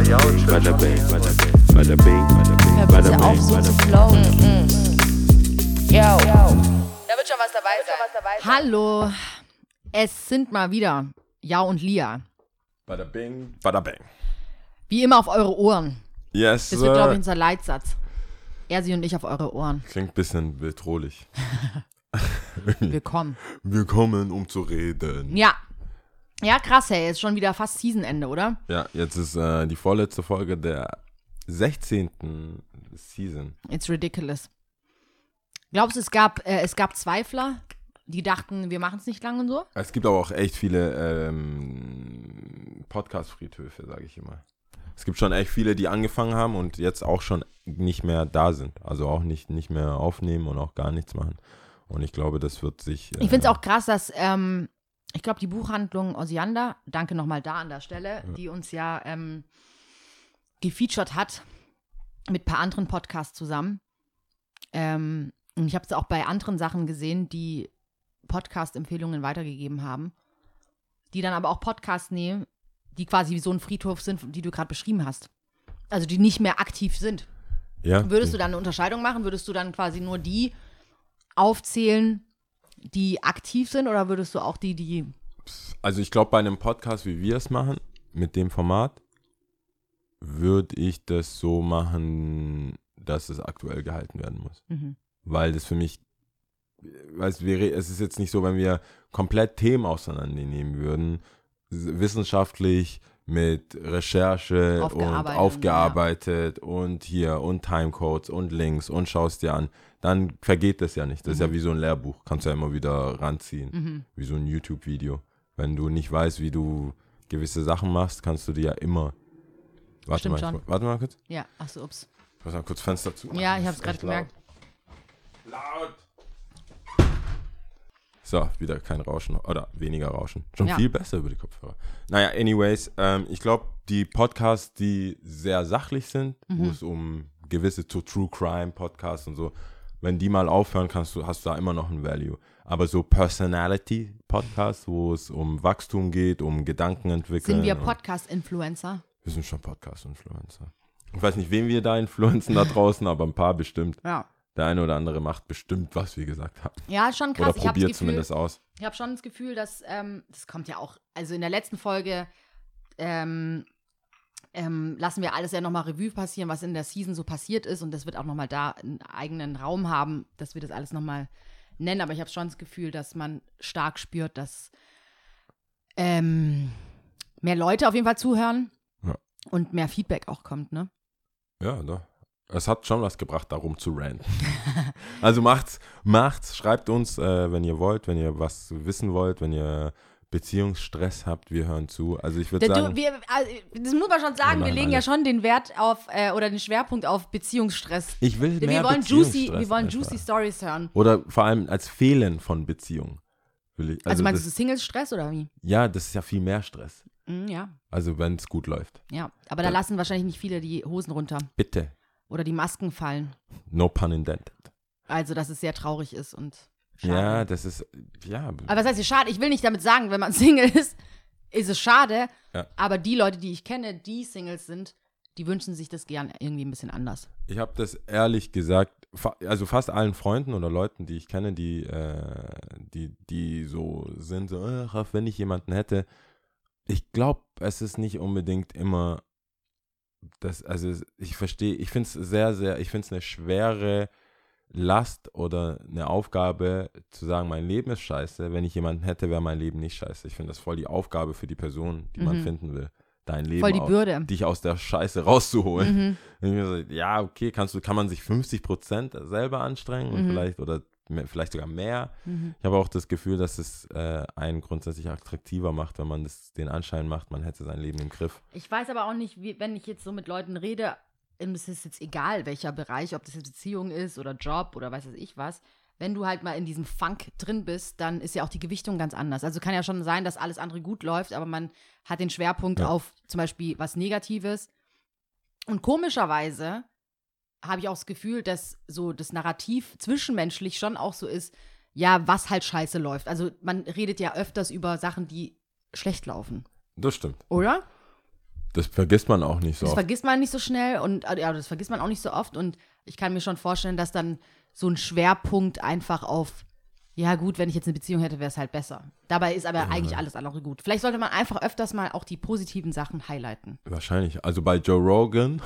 Bada bing, bada bing, bada bing, bing, auf, bing, so zu bing. flowen. Yo. Da wird schon was dabei sein. Hallo, es sind mal wieder Ja und Lia. Bada bing, bada bang. Wie immer auf eure Ohren. Yes, Das wird, glaube ich, unser Leitsatz. Er, sie und ich auf eure Ohren. Klingt ein bisschen bedrohlich. Willkommen. Willkommen, um zu reden. Ja. Ja, krass, hey, ist schon wieder fast Seasonende, oder? Ja, jetzt ist äh, die vorletzte Folge der 16. Season. It's ridiculous. Glaubst du, es gab, äh, es gab Zweifler, die dachten, wir machen es nicht lang und so? Es gibt aber auch echt viele ähm, Podcast-Friedhöfe, sage ich immer. Es gibt schon echt viele, die angefangen haben und jetzt auch schon nicht mehr da sind. Also auch nicht, nicht mehr aufnehmen und auch gar nichts machen. Und ich glaube, das wird sich. Äh, Ich finde es auch krass, dass, ähm, ich glaube, die Buchhandlung Osiander, danke nochmal da an der Stelle, die uns ja ähm, gefeatured hat mit ein paar anderen Podcasts zusammen. Ähm, und ich habe es auch bei anderen Sachen gesehen, die Podcast-Empfehlungen weitergegeben haben, die dann aber auch Podcasts nehmen, die quasi wie so ein Friedhof sind, die du gerade beschrieben hast. Also die nicht mehr aktiv sind. Ja, Würdest du dann eine Unterscheidung machen? Würdest du dann quasi nur die aufzählen, die aktiv sind, oder würdest du auch die, die. Also ich glaube, bei einem Podcast, wie wir es machen, mit dem Format, würde ich das so machen, dass es aktuell gehalten werden muss. Mhm. Weil das für mich, weißt, wir, es ist jetzt nicht so, wenn wir komplett Themen auseinandernehmen würden, wissenschaftlich mit Recherche und Aufgearbeitet, aufgearbeitet und hier und Timecodes und Links und schaust dir an, dann vergeht das ja nicht. Das ist ja wie so ein Lehrbuch, kannst du ja immer wieder ranziehen, Mhm. wie so ein YouTube-Video. Wenn du nicht weißt, wie du gewisse Sachen machst, kannst du dir ja immer. Warte Stimmt mal, schon. ich, warte mal kurz. Ja, achso, ups. Ich muss mal kurz Fenster zu. Ja, ich hab's gerade gemerkt. Laut. So, wieder kein Rauschen oder weniger Rauschen. Schon Ja. viel besser über die Kopfhörer. Naja, anyways, ähm, ich glaube, die Podcasts, die sehr sachlich sind, wo Mhm. es um gewisse True Crime Podcasts und so, wenn die mal aufhören, kannst du, hast du da immer noch ein Value. Aber so Personality Podcasts, wo es um Wachstum geht, um Gedanken entwickeln. Sind wir Podcast-Influencer? wir sind schon Podcast-Influencer. Ich weiß nicht, wen wir da influenzen da draußen, aber ein paar bestimmt. Ja. Der eine oder andere macht bestimmt, was wir gesagt haben. Ja, schon krass. Oder ich probiert das Gefühl, zumindest aus. ich habe schon das Gefühl, dass, ähm, das kommt ja auch, also in der letzten Folge ähm, ähm, lassen wir alles ja nochmal Revue passieren, was in der Season so passiert ist und das wird auch nochmal da einen eigenen Raum haben, dass wir das alles nochmal nennen, aber ich habe schon das Gefühl, dass man stark spürt, dass ähm, mehr Leute auf jeden Fall zuhören Ja. und mehr Feedback auch kommt, ne? Ja, doch. Es hat schon was gebracht, darum zu ranten. also macht's, macht's, schreibt uns, äh, wenn ihr wollt, wenn ihr was wissen wollt, wenn ihr Beziehungsstress habt, wir hören zu. Also ich würde Da, sagen, du, wir, also, das muss man schon sagen, Wir wir legen ja alles. schon den Wert auf äh, oder den Schwerpunkt auf Beziehungsstress. ich will Wir mehr wollen juicy, wir wollen einfach. juicy Stories hören. Oder vor allem als Fehlen von Beziehungen. Will ich, Also, also meinst du das, Single-Stress oder wie? ja, das ist ja viel mehr Stress. Mhm, ja, Also wenn es gut läuft. ja. Aber da Ja. lassen wahrscheinlich nicht viele die Hosen runter Bitte. oder die Masken fallen. No pun intended. Also, dass es sehr traurig ist und schade. Ja, das ist, ja. Aber was heißt hier schade? Ich will nicht damit sagen, wenn man Single ist, ist es schade. Ja. Aber die Leute, die ich kenne, die Singles sind, die wünschen sich das gern irgendwie ein bisschen anders. Ich habe das ehrlich gesagt, fa also fast allen Freunden oder Leuten, die ich kenne, die, äh, die, die so sind, so, ach, wenn ich jemanden hätte. Ich glaube, es ist nicht unbedingt immer das, also ich verstehe, ich finde es sehr, sehr, ich finde es eine schwere Last oder eine Aufgabe zu sagen, mein Leben ist scheiße. Wenn ich jemanden hätte, wäre mein Leben nicht scheiße. Ich finde das voll die Aufgabe für die Person, die man Mhm. finden will. Dein Leben Voll die Bürde. dich aus der Scheiße rauszuholen. Mhm. So, ja, okay, kannst du, kann man sich 50 Prozent selber anstrengen und Mhm. vielleicht oder mehr, vielleicht sogar mehr. Mhm. Ich habe auch das Gefühl, dass es äh, einen grundsätzlich attraktiver macht, wenn man das, den Anschein macht, man hätte sein Leben im Griff. Ich weiß aber auch nicht, wie, wenn ich jetzt so mit Leuten rede, es ist jetzt egal, welcher Bereich, ob das jetzt Beziehung ist oder Job oder weiß was ich was. Wenn du halt mal in diesem Funk drin bist, dann ist ja auch die Gewichtung ganz anders. Also kann ja schon sein, dass alles andere gut läuft, aber man hat den Schwerpunkt Ja. auf zum Beispiel was Negatives. Und komischerweise habe ich auch das Gefühl, dass so das Narrativ zwischenmenschlich schon auch so ist, ja, was halt scheiße läuft. Also man redet ja öfters über Sachen, die schlecht laufen, Das stimmt. oder? Das vergisst man auch nicht so. Das oft. vergisst man nicht so schnell und äh, ja, das vergisst man auch nicht so oft. Und ich kann mir schon vorstellen, dass dann so ein Schwerpunkt einfach auf, ja gut, wenn ich jetzt eine Beziehung hätte, wäre es halt besser. Dabei ist aber eigentlich alles andere gut. Vielleicht sollte man einfach öfters mal auch die positiven Sachen highlighten. Wahrscheinlich. Also bei Joe Rogan,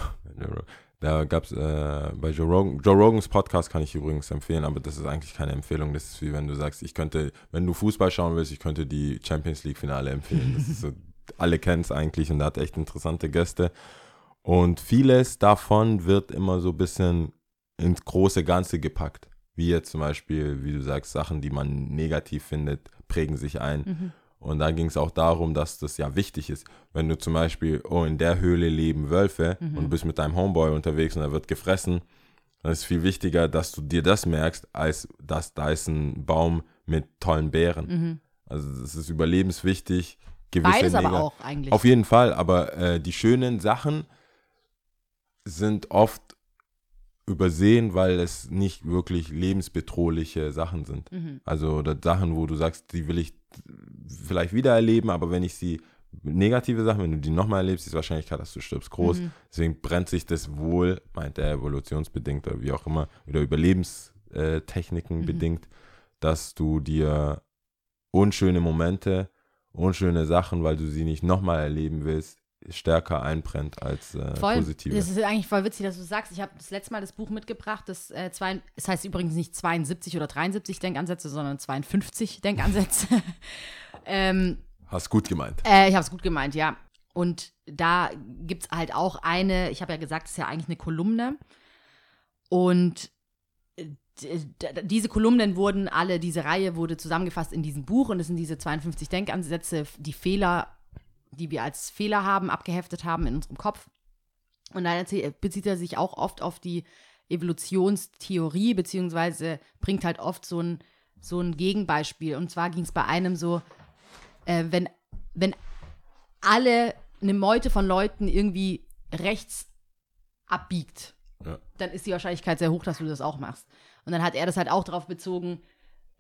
da gab es äh, bei Joe Rogan, Joe Rogans Podcast kann ich übrigens empfehlen, aber das ist eigentlich keine Empfehlung. Das ist wie wenn du sagst, ich könnte, wenn du Fußball schauen willst, ich könnte die Champions League Finale empfehlen. Das ist so, alle kennen es eigentlich und er hat echt interessante Gäste. Und vieles davon wird immer so ein bisschen ins große Ganze gepackt. Wie jetzt zum Beispiel, wie du sagst, Sachen, die man negativ findet, prägen sich ein. Und da ging es auch darum, dass das ja wichtig ist. Wenn du zum Beispiel, oh, in der Höhle leben Wölfe und du bist mit deinem Homeboy unterwegs und er wird gefressen, dann ist es viel wichtiger, dass du dir das merkst, als dass da ist ein Baum mit tollen Beeren. Also es ist überlebenswichtig. Gewisse Beides aber auch eigentlich. Auf jeden Fall, aber äh, die schönen Sachen sind oft übersehen, weil es nicht wirklich lebensbedrohliche Sachen sind. Mhm. Also oder Sachen, wo du sagst, die will ich vielleicht wieder erleben, aber wenn ich sie negative Sachen, wenn du die nochmal erlebst, ist die Wahrscheinlichkeit, dass du stirbst, groß. Mhm. Deswegen brennt sich das wohl, meint er evolutionsbedingt oder wie auch immer, oder Überlebenstechniken Mhm. bedingt, dass du dir unschöne Momente, unschöne Sachen, weil du sie nicht nochmal erleben willst, stärker einbrennt als äh, Voll. positive. Das ist eigentlich voll witzig, dass du sagst. Ich habe das letzte Mal das Buch mitgebracht. Das, äh, zwei, es heißt übrigens nicht 72 oder 73 Denkansätze, sondern 52 Denkansätze. ähm, Hast gut gemeint. äh, ich habe es gut gemeint, ja. Und da gibt es halt auch eine, ich habe ja gesagt, es ist ja eigentlich eine Kolumne. Und diese Kolumnen wurden alle, diese Reihe wurde zusammengefasst in diesem Buch und es sind diese 52 Denkansätze, die Fehler, die wir als Fehler haben, abgeheftet haben in unserem Kopf. Und dann erzähl- bezieht er sich auch oft auf die Evolutionstheorie, beziehungsweise bringt halt oft so ein, so ein Gegenbeispiel. Und zwar ging es bei einem so, äh, wenn, wenn alle, eine Meute von Leuten irgendwie rechts abbiegt, Ja. dann ist die Wahrscheinlichkeit sehr hoch, dass du das auch machst. Und dann hat er das halt auch darauf bezogen,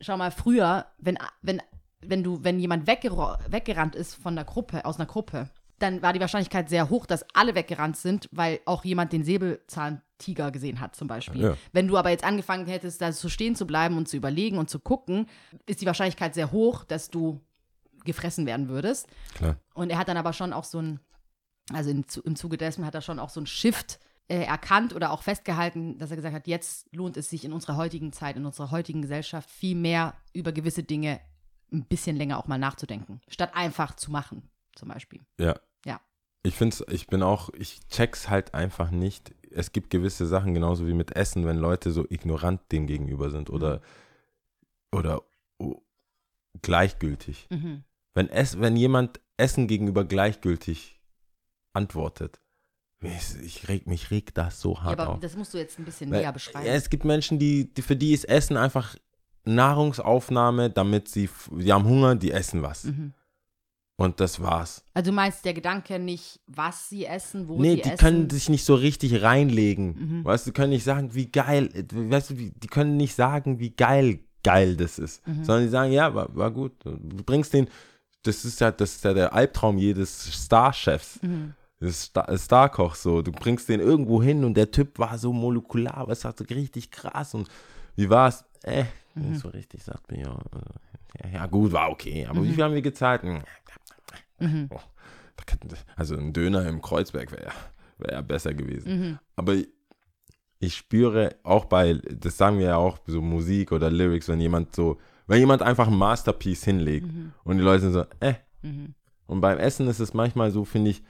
schau mal, früher, wenn, wenn, wenn du, wenn jemand weggero- weggerannt ist von der Gruppe, aus einer Gruppe, dann war die Wahrscheinlichkeit sehr hoch, dass alle weggerannt sind, weil auch jemand den Säbelzahntiger gesehen hat, zum Beispiel. Ja. Wenn du aber jetzt angefangen hättest, da so stehen zu bleiben und zu überlegen und zu gucken, ist die Wahrscheinlichkeit sehr hoch, dass du gefressen werden würdest. Klar. Und er hat dann aber schon auch so ein, also im, im Zuge dessen hat er schon auch so ein Shift äh, erkannt oder auch festgehalten, dass er gesagt hat, jetzt lohnt es sich in unserer heutigen Zeit, in unserer heutigen Gesellschaft viel mehr über gewisse Dinge ein bisschen länger auch mal nachzudenken, statt einfach zu machen, zum Beispiel. Ja. Ja. Ich finde ich bin auch, ich check's halt einfach nicht. Es gibt gewisse Sachen, genauso wie mit Essen, wenn Leute so ignorant dem gegenüber sind oder, oder oh, gleichgültig. Mhm. Wenn, es, wenn jemand Essen gegenüber gleichgültig antwortet, ich, reg, mich regt das so Ja, hart aber auf. das musst du jetzt ein bisschen Weil, näher beschreiben. Ja, es gibt Menschen, die, die, für die ist Essen einfach Nahrungsaufnahme, damit sie, die haben Hunger, die essen was. Mhm. Und das war's. Also du meinst der Gedanke nicht, was sie essen, wo Nee, sie die essen? können sich nicht so richtig reinlegen. Mhm. Weißt du, die können nicht sagen, wie geil, äh, weißt du, die können nicht sagen, wie geil geil das ist. Mhm. Sondern die sagen, ja, war, war gut. Du bringst den, das ist ja, das ist ja der Albtraum jedes Starchefs. Mhm. Des Star Starkochs so. Du bringst den irgendwo hin und der Typ war so molekular, was hat so richtig krass und wie war's? Äh, Mhm. nicht so richtig, sagt mir ja. äh, Ja, gut, war okay. Aber wie Mhm. viel haben wir gezahlt? Hm, Mhm. Oh, also ein Döner im Kreuzberg wäre wär ja besser gewesen. Mhm. Aber ich spüre auch bei, das sagen wir ja auch, so Musik oder Lyrics, wenn jemand so, wenn jemand einfach ein Masterpiece hinlegt Mhm. und die Leute sind so, äh. Mhm. Und beim Essen ist es manchmal so, finde ich,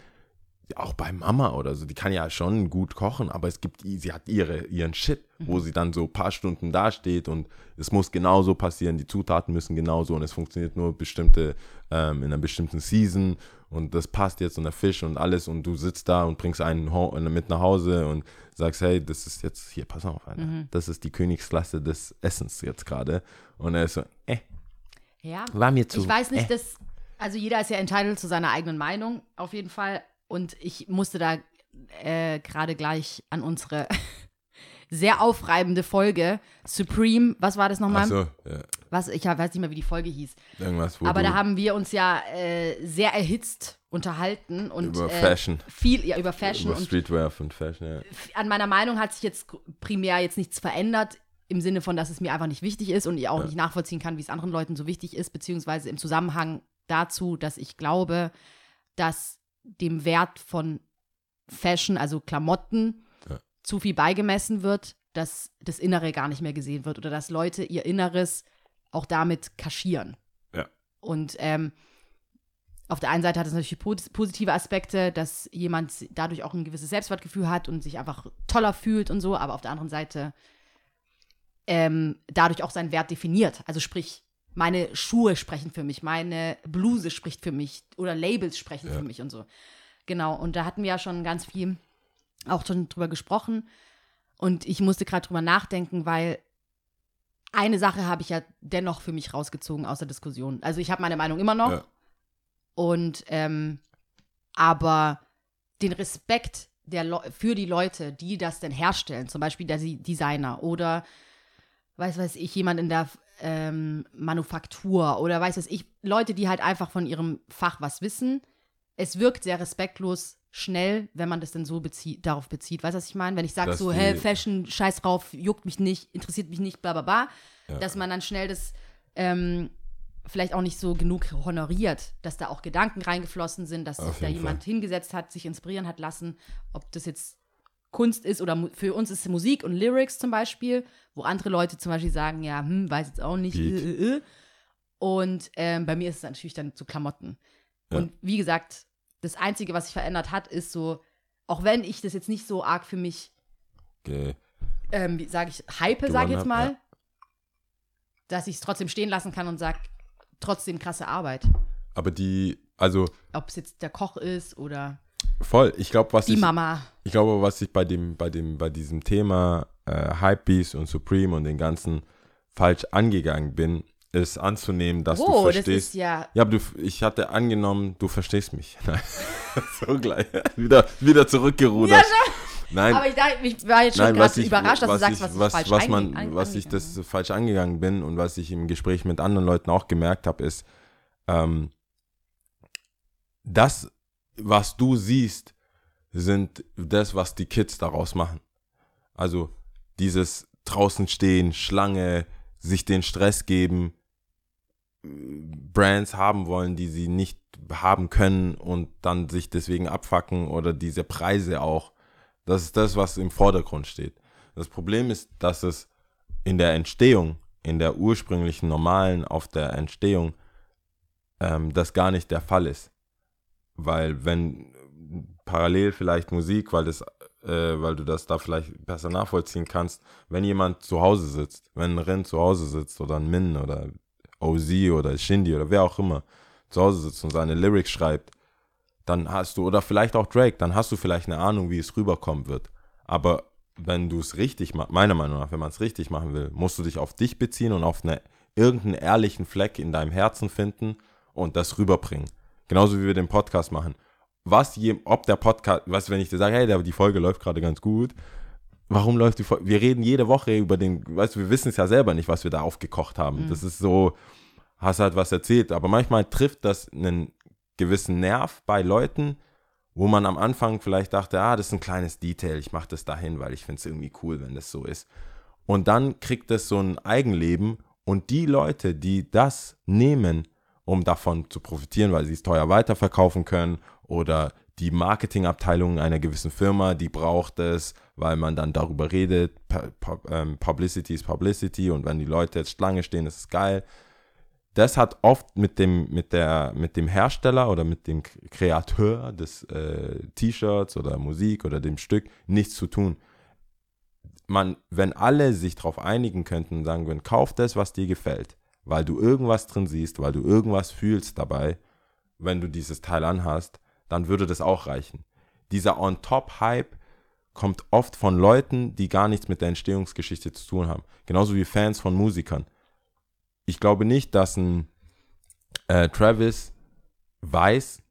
auch bei Mama oder so, die kann ja schon gut kochen, aber es gibt, sie hat ihre, ihren Shit, wo sie dann so ein paar Stunden dasteht und es muss genauso passieren, die Zutaten müssen genauso und es funktioniert nur bestimmte, ähm, in einer bestimmten Season und das passt jetzt und der Fisch und alles und du sitzt da und bringst einen ho- mit nach Hause und sagst, hey, das ist jetzt, hier, pass auf, Alter, Mhm. das ist die Königsklasse des Essens jetzt gerade und er ist so, äh, Ja. war mir zu, Ich weiß nicht, äh. dass, also jeder ist ja entitled zu seiner eigenen Meinung, auf jeden Fall. Und ich musste da äh, gerade gleich an unsere sehr aufreibende Folge. Supreme, was war das nochmal? Achso, ja, Was, ich weiß nicht mehr, wie die Folge hieß. irgendwas, wo Aber da haben wir uns ja äh, sehr erhitzt unterhalten und über äh, Fashion, viel ja, über Fashion über und Streetwear und Fashion, ja. an meiner Meinung hat sich jetzt primär jetzt nichts verändert. Im Sinne von, dass es mir einfach nicht wichtig ist und ich auch nicht nachvollziehen kann, wie es anderen Leuten so wichtig ist, beziehungsweise im Zusammenhang dazu, dass ich glaube, dass dem Wert von Fashion, also Klamotten, Ja. zu viel beigemessen wird, dass das Innere gar nicht mehr gesehen wird oder dass Leute ihr Inneres auch damit kaschieren. Ja. Und ähm, auf der einen Seite hat es natürlich pos- positive Aspekte, dass jemand dadurch auch ein gewisses Selbstwertgefühl hat und sich einfach toller fühlt und so, aber auf der anderen Seite ähm, dadurch auch seinen Wert definiert. Also sprich, meine Schuhe sprechen für mich, meine Bluse spricht für mich oder Labels sprechen Ja. für mich und so. Genau, und da hatten wir ja schon ganz viel auch schon drüber gesprochen. Und ich musste gerade drüber nachdenken, weil eine Sache habe ich ja dennoch für mich rausgezogen aus der Diskussion. Also ich habe meine Meinung immer noch. Ja. Und ähm, aber den Respekt der für die Leute, die das denn herstellen, zum Beispiel der Si- Designer oder weiß weiß ich, jemand in der ähm, Manufaktur oder weiß was ich, Leute, die halt einfach von ihrem Fach was wissen. Es wirkt sehr respektlos schnell, wenn man das denn so bezieht, darauf bezieht. Weißt du, was ich meine? Wenn ich sage so, hä, Fashion, scheiß drauf, juckt mich nicht, interessiert mich nicht, bla bla bla, Ja. dass man dann schnell das ähm, vielleicht auch nicht so genug honoriert, dass da auch Gedanken reingeflossen sind, dass Auf sich da jemand hingesetzt hat, sich inspirieren hat lassen, ob das jetzt Kunst ist oder für uns ist es Musik und Lyrics zum Beispiel, wo andere Leute zum Beispiel sagen, ja, hm, weiß jetzt auch nicht. Äh, äh, äh. Und ähm, bei mir ist es natürlich dann zu Klamotten. Ja. Und wie gesagt, das Einzige, was sich verändert hat, ist so, auch wenn ich das jetzt nicht so arg für mich, Okay. ähm, sage ich, hype, sage ich jetzt mal, ja. dass ich es trotzdem stehen lassen kann und sage, trotzdem krasse Arbeit. Aber die, also Ob es jetzt der Koch ist oder voll, ich glaube, was die ich, Mama. ich glaube, was ich bei dem, bei dem, bei diesem Thema äh, Hypebeast und Supreme und den ganzen falsch angegangen bin, ist anzunehmen, dass du oh, das verstehst. ist ja. ja, aber du, ich hatte angenommen, du verstehst mich. So gleich. wieder, wieder zurückgerudert. Nein, Aber ich, dachte, ich war jetzt schon gerade überrascht, dass du sagst, was, ich was, falsch was man, an- was ich angegangen das falsch angegangen bin und was ich im Gespräch mit anderen Leuten auch gemerkt habe, ist, ähm, das, was du siehst, sind das, was die Kids daraus machen. Also dieses draußen stehen, Schlange, sich den Stress geben, Brands haben wollen, die sie nicht haben können und dann sich deswegen abfacken oder diese Preise auch. Das ist das, was im Vordergrund steht. Das Problem ist, dass es in der Entstehung, in der ursprünglichen normalen, auf der Entstehung, ähm, das gar nicht der Fall ist. Weil wenn parallel vielleicht Musik, weil das, äh, weil du das da vielleicht besser nachvollziehen kannst, wenn jemand zu Hause sitzt, wenn ein Ren zu Hause sitzt oder ein Min oder OZ oder Shindy oder wer auch immer zu Hause sitzt und seine Lyrics schreibt, dann hast du, oder vielleicht auch Drake, dann hast du vielleicht eine Ahnung, wie es rüberkommen wird. Aber wenn du es richtig machst, meiner Meinung nach, wenn man es richtig machen will, musst du dich auf dich beziehen und auf eine, irgendeinen ehrlichen Fleck in deinem Herzen finden und das rüberbringen. Genauso wie wir den Podcast machen. Was je, ob der Podcast, was, wenn ich dir sage, hey, der, die Folge läuft gerade ganz gut, warum läuft die Folge? Wir reden jede Woche über den, weißt du, wir wissen es ja selber nicht, was wir da aufgekocht haben. Das ist so, hast halt was erzählt, aber manchmal trifft das einen gewissen Nerv bei Leuten, wo man am Anfang vielleicht dachte, ah, das ist ein kleines Detail, ich mache das dahin, weil ich finde es irgendwie cool, wenn das so ist. Und dann kriegt das so ein Eigenleben und die Leute, die das nehmen, um davon zu profitieren, weil sie es teuer weiterverkaufen können oder die Marketingabteilung einer gewissen Firma, die braucht es, weil man dann darüber redet, ähm, Publicity ist Publicity und wenn die Leute jetzt Schlange stehen, ist es geil. Das hat oft mit dem, mit der, mit dem Hersteller oder mit dem Kreateur des äh, T-Shirts oder Musik oder dem Stück nichts zu tun. Man, wenn alle sich darauf einigen könnten und sagen würden, kauf das, was dir gefällt, weil du irgendwas drin siehst, weil du irgendwas fühlst dabei, wenn du dieses Teil anhast, dann würde das auch reichen. Dieser On-Top-Hype kommt oft von Leuten, die gar nichts mit der Entstehungsgeschichte zu tun haben. Genauso wie Fans von Musikern. Ich glaube nicht, dass ein äh, Travis weiß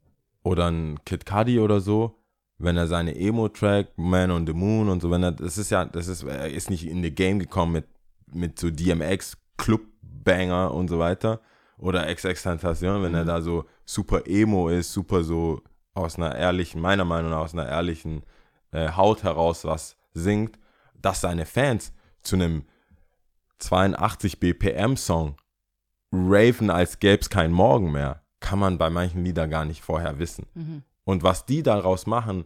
oder ein Kid Cudi oder so, wenn er seine Emo-Track, Man on the Moon und so, wenn er, das ist ja, das ist, er ist nicht in the Game gekommen mit, mit so DMX, Club-Banger und so weiter. Oder XX-Tentation, wenn er da so super Emo ist, super so aus einer ehrlichen, meiner Meinung nach aus einer ehrlichen äh, Haut heraus was singt, dass seine Fans zu einem 82 BPM Song raven, als gäbe es keinen Morgen mehr, kann man bei manchen Liedern gar nicht vorher wissen. Mhm. Und was die daraus machen,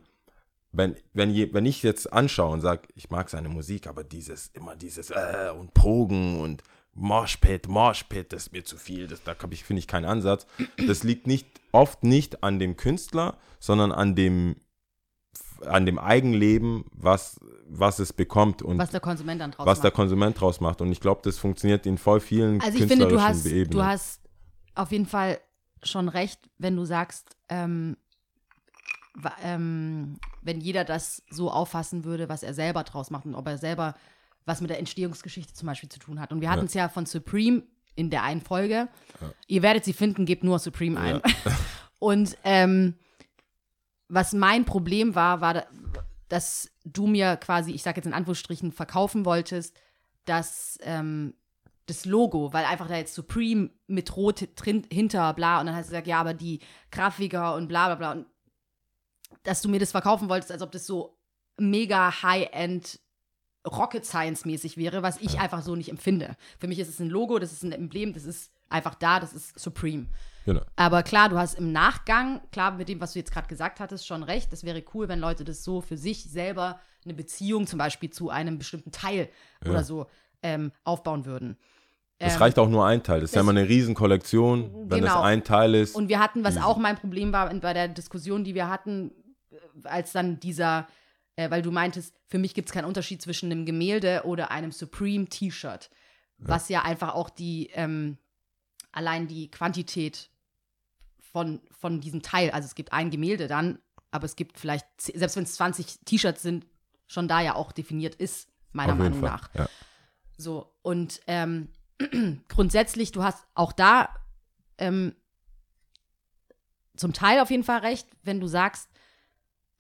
wenn, wenn, je, wenn ich jetzt anschaue und sage, ich mag seine Musik, aber dieses, immer dieses äh, und Pogen und Moshpit, Moshpit, das ist mir zu viel, das, da ich, finde ich keinen Ansatz. Das liegt nicht, oft nicht an dem Künstler, sondern an dem, an dem Eigenleben, was, was es bekommt und Was der Konsument dann draus was der macht. Konsument draus macht. Und ich glaube, das funktioniert in voll vielen Also ich finde, du hast, Ebenen. du hast auf jeden Fall schon recht, wenn du sagst, ähm, ähm, wenn jeder das so auffassen würde, was er selber draus macht und ob er selber was mit der Entstehungsgeschichte zum Beispiel zu tun hat. Und wir hatten es ja von Supreme in der einen Folge. Ihr werdet sie finden, gebt nur Supreme ein. und ähm, was mein Problem war, war, da- dass du mir quasi, ich sage jetzt in Anführungsstrichen, verkaufen wolltest, dass ähm, das Logo, weil einfach da jetzt Supreme mit Rot drin, hinter, bla, und dann hast du gesagt, ja, aber die Grafiker und bla bla bla. Und dass du mir das verkaufen wolltest, als ob das so mega High-End Rocket Science-mäßig wäre, was ich einfach so nicht empfinde. Für mich ist es ein Logo, das ist ein Emblem, das ist einfach da, das ist Supreme. Genau. Aber klar, du hast im Nachgang, klar mit dem, was du jetzt gerade gesagt hattest, schon recht. Das wäre cool, wenn Leute das so für sich selber eine Beziehung zum Beispiel zu einem bestimmten Teil oder so ähm, aufbauen würden. Es Ähm, reicht auch nur ein Teil. Das ist ja das- immer eine Riesenkollektion. Wenn das Genau. ein Teil ist, Und wir hatten, was auch mein Problem war bei der Diskussion, die wir hatten, äh, als dann dieser, äh, weil du meintest, für mich gibt es keinen Unterschied zwischen einem Gemälde oder einem Supreme T-Shirt. Was ja einfach auch die, ähm, allein die Quantität von, von diesem Teil, also es gibt ein Gemälde dann, aber es gibt vielleicht, selbst wenn es 20 T-Shirts sind, schon da ja auch definiert ist, meiner auf jeden Meinung Fall. nach. Ja. So, und ähm, grundsätzlich, du hast auch da ähm, zum Teil auf jeden Fall recht, wenn du sagst,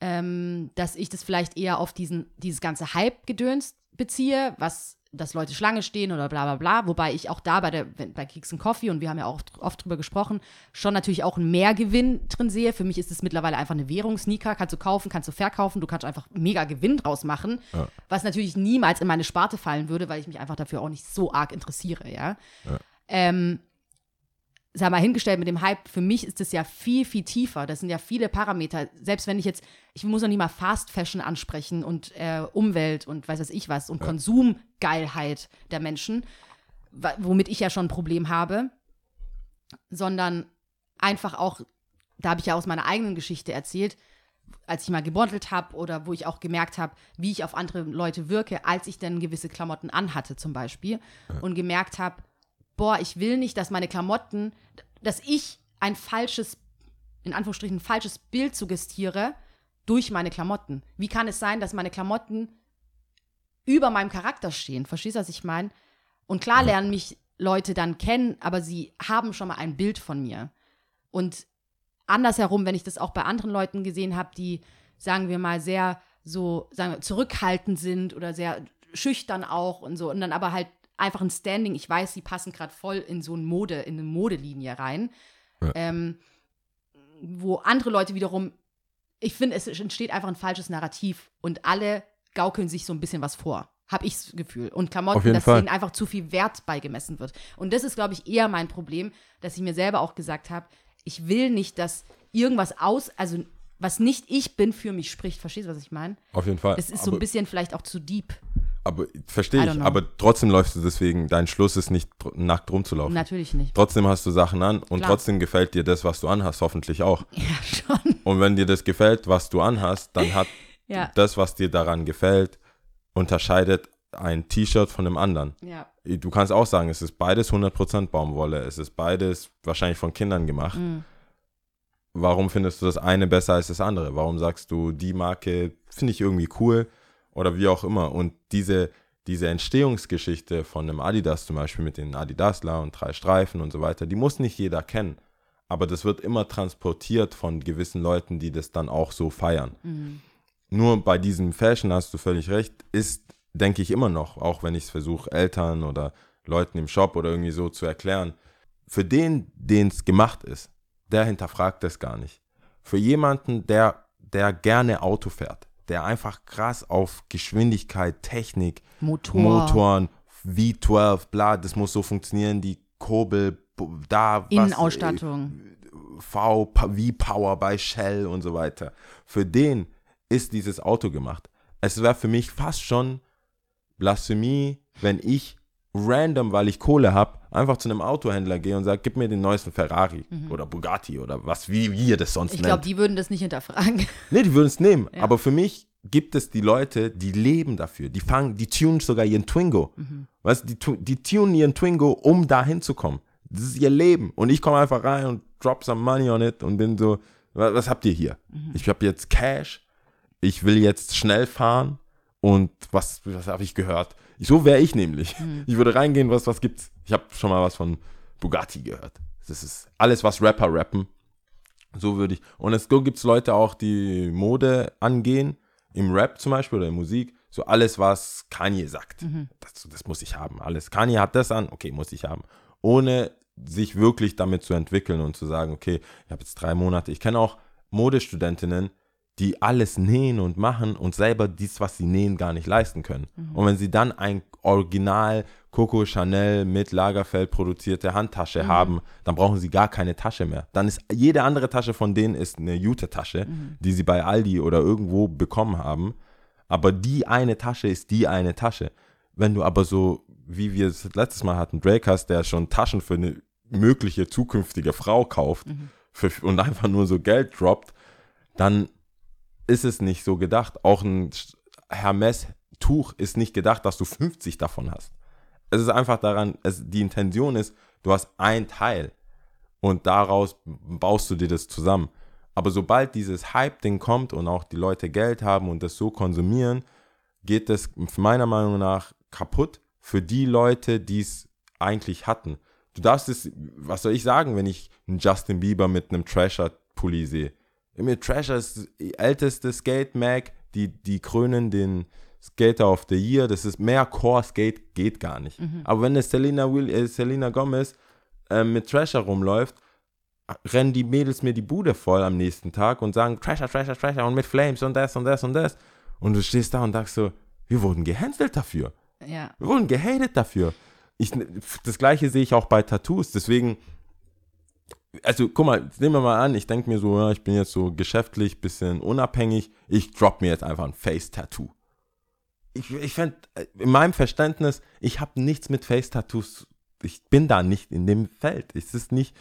ähm, dass ich das vielleicht eher auf diesen, dieses ganze Hype-Gedöns beziehe, was dass Leute Schlange stehen oder bla bla bla, wobei ich auch da bei der bei Keks and Coffee und wir haben ja auch oft drüber gesprochen, schon natürlich auch einen Mehrgewinn drin sehe. Für mich ist es mittlerweile einfach eine Währung, Sneaker, kannst du kaufen, kannst du verkaufen, du kannst einfach mega Gewinn draus machen, was natürlich niemals in meine Sparte fallen würde, weil ich mich einfach dafür auch nicht so arg interessiere, ja. Ähm, sag mal hingestellt mit dem Hype, für mich ist es ja viel, viel tiefer. Das sind ja viele Parameter. Selbst wenn ich jetzt, ich muss noch nicht mal Fast Fashion ansprechen und äh, Umwelt und weiß was ich was und Konsumgeilheit der Menschen, womit ich ja schon ein Problem habe, sondern einfach auch, da habe ich ja aus meiner eigenen Geschichte erzählt, als ich mal gebondelt habe oder wo ich auch gemerkt habe, wie ich auf andere Leute wirke, als ich dann gewisse Klamotten anhatte zum Beispiel und gemerkt habe, boah, ich will nicht, dass meine Klamotten, dass ich ein falsches, in Anführungsstrichen, falsches Bild suggestiere durch meine Klamotten. Wie kann es sein, dass meine Klamotten über meinem Charakter stehen? Verstehst du, was ich meine? Und klar lernen mich Leute dann kennen, aber sie haben schon mal ein Bild von mir. Und andersherum, wenn ich das auch bei anderen Leuten gesehen habe, die, sagen wir mal, sehr so sagen wir, zurückhaltend sind oder sehr schüchtern auch und so, und dann aber halt einfach ein Standing, ich weiß, sie passen gerade voll in so ein Mode, in eine Modelinie rein, ähm, wo andere Leute wiederum, ich finde, es entsteht einfach ein falsches Narrativ und alle gaukeln sich so ein bisschen was vor. Habe ich das Gefühl. Und Klamotten, dass Fall. denen einfach zu viel Wert beigemessen wird. Und das ist, glaube ich, eher mein Problem, dass ich mir selber auch gesagt habe, ich will nicht, dass irgendwas aus, also was nicht ich bin, für mich spricht. Verstehst du, was ich meine? Auf jeden Fall. Es ist so ein bisschen vielleicht auch zu deep. Aber verstehe ich. Aber trotzdem läufst du deswegen, dein Schluss ist nicht nackt rumzulaufen. Natürlich nicht. Trotzdem hast du Sachen an und Klar. trotzdem gefällt dir das, was du anhast, hoffentlich auch. Ja, schon. Und wenn dir das gefällt, was du anhast, dann hat Ja. das, was dir daran gefällt, unterscheidet ein T-Shirt von dem anderen. Ja. Du kannst auch sagen, es ist beides 100% Baumwolle, es ist beides wahrscheinlich von Kindern gemacht. Mhm. Warum findest du das eine besser als das andere? Warum sagst du, die Marke finde ich irgendwie cool oder wie auch immer? Und diese, diese Entstehungsgeschichte von einem Adidas zum Beispiel mit den Adidasler und drei Streifen und so weiter, die muss nicht jeder kennen. aber das wird immer transportiert von gewissen Leuten, die das dann auch so feiern. Mhm. Nur bei diesem Fashion hast du völlig recht, ist, denke ich immer noch, auch wenn ich es versuche, Eltern oder Leuten im Shop oder irgendwie so zu erklären, für den, den es gemacht ist, der hinterfragt das gar nicht. Für jemanden, der, der gerne Auto fährt, der einfach krass auf Geschwindigkeit, Technik, Motor. Motoren, V12, bla, das muss so funktionieren, die Kurbel, da, was, Innenausstattung. V, V-Power bei Shell und so weiter. Für den ist dieses Auto gemacht. Es wäre für mich fast schon Blasphemie, wenn ich random, weil ich Kohle habe, einfach zu einem Autohändler gehe und sage, gib mir den neuesten Ferrari oder Bugatti oder was, wie, wie ihr das sonst Mhm. Ich nennt. glaube, die würden das nicht hinterfragen. Nee, die würden es nehmen. Ja. Aber für mich gibt es die Leute, die leben dafür. Die fangen, die tunen sogar ihren Twingo. Mhm. Weißt die, die tunen ihren Twingo, um da hinzukommen. Das ist ihr Leben. Und ich komme einfach rein und drop some money on it und bin so, was, was habt ihr hier? Mhm. Ich habe jetzt Cash. Ich will jetzt schnell fahren. Und was, was habe ich gehört? So wäre ich nämlich. Mhm. Ich würde reingehen, was, was gibt's? Ich habe schon mal was von Bugatti gehört. Das ist alles, was Rapper rappen. So würde ich. Und es gibt Leute auch, die Mode angehen, im Rap zum Beispiel oder in Musik. So alles, was Kanye sagt. Das, das muss ich haben. Alles. Kanye hat das an, okay, muss ich haben. Ohne sich wirklich damit zu entwickeln und zu sagen, okay, ich habe jetzt drei Monate. Ich kenne auch Modestudentinnen, die alles nähen und machen und selber dies, was sie nähen, gar nicht leisten können. Und wenn sie dann ein Original Coco Chanel mit Lagerfeld produzierte Handtasche haben, dann brauchen sie gar keine Tasche mehr. Dann ist jede andere Tasche von denen ist eine Jute-Tasche, die sie bei Aldi oder irgendwo bekommen haben. Aber die eine Tasche ist die eine Tasche. Wenn du aber so, wie wir es letztes Mal hatten, Drake hast, der schon Taschen für eine mögliche zukünftige Frau kauft für, und einfach nur so Geld droppt, dann ist es nicht so gedacht. Auch ein Hermes-Tuch ist nicht gedacht, dass du 50 davon hast. Es ist einfach daran, es, die Intention ist, du hast ein Teil und daraus baust du dir das zusammen. Aber sobald dieses Hype-Ding kommt und auch die Leute Geld haben und das so konsumieren, geht das meiner Meinung nach kaputt für die Leute, die es eigentlich hatten. Du darfst es, was soll ich sagen, wenn ich einen Justin Bieber mit einem Trasher-Pulli sehe? Mit Trasher ist die älteste Skate-Mag, die, die krönen den Skater of the Year. Das ist mehr Core-Skate, geht gar nicht. Aber wenn es Selena, Will, äh, Selena Gomez äh, mit Trasher rumläuft, rennen die Mädels mir die Bude voll am nächsten Tag und sagen Trasher, Trasher, Trasher und mit Flames und das und das und das. Und du stehst da und sagst so, wir wurden gehänselt dafür. Ja. Wir wurden gehatet dafür. Ich, das gleiche sehe ich auch bei Tattoos. Deswegen, also guck mal, nehmen wir mal an, ich denke mir so, ja, ich bin jetzt so geschäftlich, bisschen unabhängig, ich drop mir jetzt einfach ein Face-Tattoo. Ich, ich fände, in meinem Verständnis, ich habe nichts mit Face-Tattoos, ich bin da nicht in dem Feld. Es ist nicht,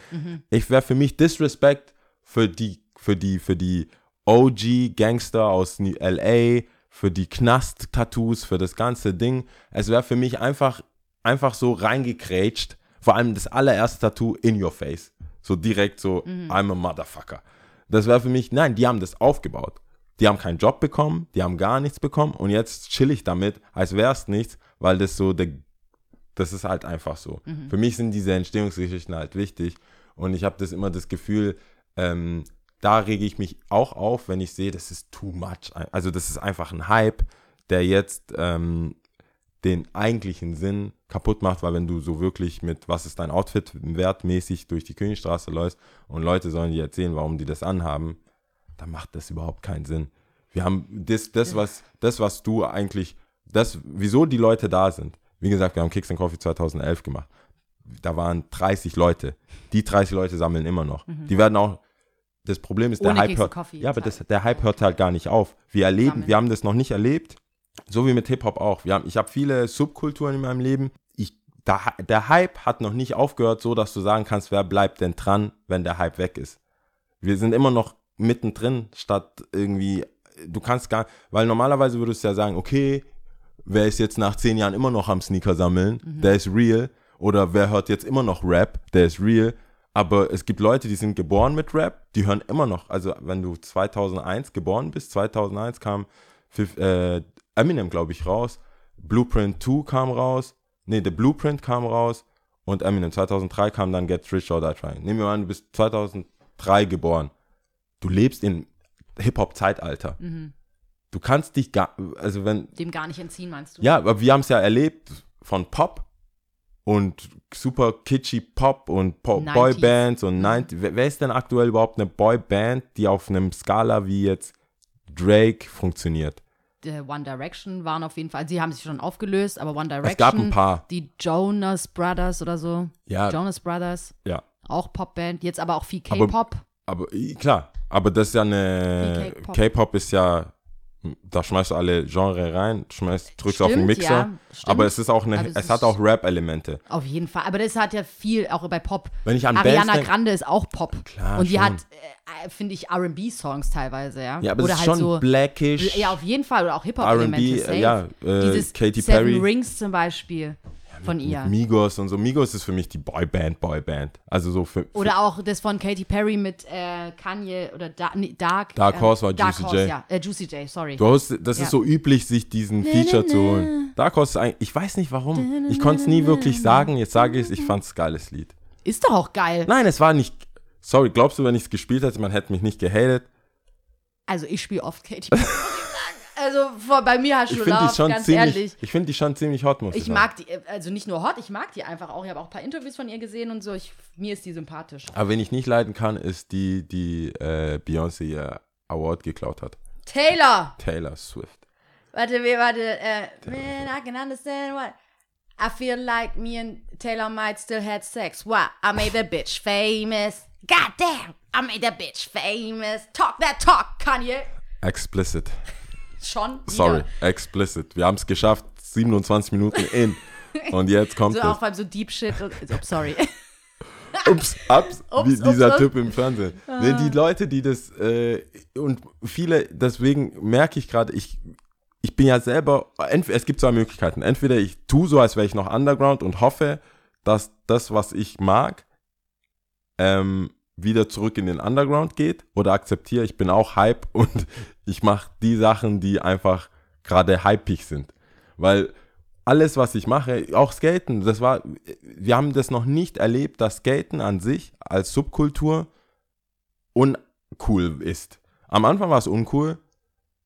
ich wäre für mich Disrespect für die, für die, für die OG-Gangster aus LA, für die Knast-Tattoos, für das ganze Ding. Es wäre für mich einfach, einfach so reingekrätscht. Vor allem das allererste Tattoo in your face. So direkt so, I'm a motherfucker. Das wäre für mich, nein, die haben das aufgebaut. Die haben keinen Job bekommen, die haben gar nichts bekommen und jetzt chill ich damit, als wäre es nichts, weil das so, der, das ist halt einfach so. Für mich sind diese Entstehungsgeschichten halt wichtig und ich habe das immer das Gefühl, ähm, da rege ich mich auch auf, wenn ich sehe, das ist too much. Also das ist einfach ein Hype, der jetzt ähm, den eigentlichen Sinn kaputt macht, weil wenn du so wirklich mit, was ist dein Outfit wertmäßig durch die Königstraße läufst und Leute sollen dir erzählen, warum die das anhaben, dann macht das überhaupt keinen Sinn. Wir haben das, das, was, das, was du eigentlich, das, wieso die Leute da sind. Wie gesagt, wir haben Kicks and Coffee 2011 gemacht. Da waren 30 Leute. Die 30 Leute sammeln immer noch. Die werden auch, das Problem ist, der Ohne Hype Keks and hört, ja, aber das, der Hype hört halt gar nicht auf. Wir erleben, Sammeln. wir haben das noch nicht erlebt, so wie mit Hip-Hop auch. Wir haben, ich habe viele Subkulturen in meinem Leben. Ich, da, der Hype hat noch nicht aufgehört, so dass du sagen kannst, wer bleibt denn dran, wenn der Hype weg ist. Wir sind immer noch mittendrin, statt irgendwie, du kannst gar, weil normalerweise würdest du ja sagen, okay, wer ist jetzt nach zehn Jahren immer noch am Sneaker sammeln, der ist real. Oder wer hört jetzt immer noch Rap, der ist real. Aber es gibt Leute, die sind geboren mit Rap, die hören immer noch. Also wenn du 2001 geboren bist, 2001 kam äh, Eminem, glaube ich, raus. Blueprint 2 kam raus. Nee, der Blueprint kam raus. und Eminem. 2003 kam dann Get Rich or Die Trying. Nehmen wir mal an, du bist 2003 geboren. Du lebst im Hip-Hop-Zeitalter. Mhm. Du kannst dich gar, also wenn, Dem gar nicht entziehen, meinst du? ja, aber wir haben es ja erlebt von Pop und super kitschy Pop und Po- 90s. Boybands und 90 wer, wer ist denn aktuell überhaupt eine Boyband, die auf einem Skala wie jetzt Drake funktioniert? Der One Direction waren auf jeden Fall, sie haben sich schon aufgelöst, aber One Direction. Es gab ein paar. Die Jonas Brothers oder so. Ja, Jonas Brothers, ja. auch Popband, jetzt aber auch viel Aber- K-Pop. Aber i- klar, aber das ist ja eine. K-Pop ist ja da schmeißt du alle Genre rein, schmeißt, drückst auf den Stimmt, Mixer. ja, stimmt. aber es ist auch eine, Aber es es hat auch Rap-Elemente. Auf jeden Fall. Aber das hat ja viel, auch bei Pop. Wenn ich an Ariana denk- Grande ist auch Pop. Klar, Und die schon. hat, äh, finde ich, RB-Songs teilweise, ja. Ja, aber Oder es ist halt schon so. blackish. Ja, auf jeden Fall. Oder auch R&B, Hip-Hop-Elemente. safe. äh, ja, äh, Dieses Katy Seven Perry. Rings zum Beispiel von ihr. Migos und so. Migos ist für mich die Boyband, Boyband. Also so für, für Oder auch das von Katy Perry mit äh, Kanye oder da, nee, Dark. Dark ähm, Horse war Dark Juicy Horse, J. Ja. Äh, Juicy J, sorry. Du hast, das Ja. ist so üblich, sich diesen Feature zu holen. Dark Horse ist eigentlich, ich weiß nicht warum. Ich konnte es nie wirklich sagen. Jetzt sage ich es, ich fand es geiles Lied. Ist doch auch geil. Nein, es war nicht. Sorry, glaubst du, wenn ich es gespielt hätte, man hätte mich nicht gehatet? Also ich spiele oft Katy Perry. Also vor, bei mir hast Ich du Love, schon ganz ziemlich. ehrlich. Ich finde die schon ziemlich hot, muss ich, Ich sagen. mag die, also nicht nur hot, ich mag die einfach auch. Ich habe auch ein paar Interviews von ihr gesehen und so. Ich, mir ist die sympathisch. Aber wen ich nicht leiden kann, ist die, die äh, Beyoncé ihr Award geklaut hat. Taylor! Taylor Swift. Warte, wir, warte, äh, man, I can understand what. I feel like me and Taylor might still had sex. What? I made the bitch famous. God damn! I made the bitch famous. Talk that talk, Kanye. Explicit. Schon wieder. Sorry, explicit. Wir haben es geschafft. 27 Minuten in. Und jetzt kommt So es. auch beim so Deep Shit. Und, oh, sorry. Ups, ups, Ups, wie ups, dieser ups. Typ im Fernsehen. Nee, die Leute, die das, äh, und viele, deswegen merke ich gerade, ich, ich bin ja selber, es gibt zwei Möglichkeiten. Entweder ich tue so, als wäre ich noch Underground und hoffe, dass das, was ich mag, ähm, wieder zurück in den Underground geht oder akzeptiere, ich bin auch Hype und ich mache die Sachen, die einfach gerade hypig sind. Weil alles, was ich mache, auch Skaten, das war, wir haben das noch nicht erlebt, dass Skaten an sich als Subkultur uncool ist. Am Anfang war es uncool,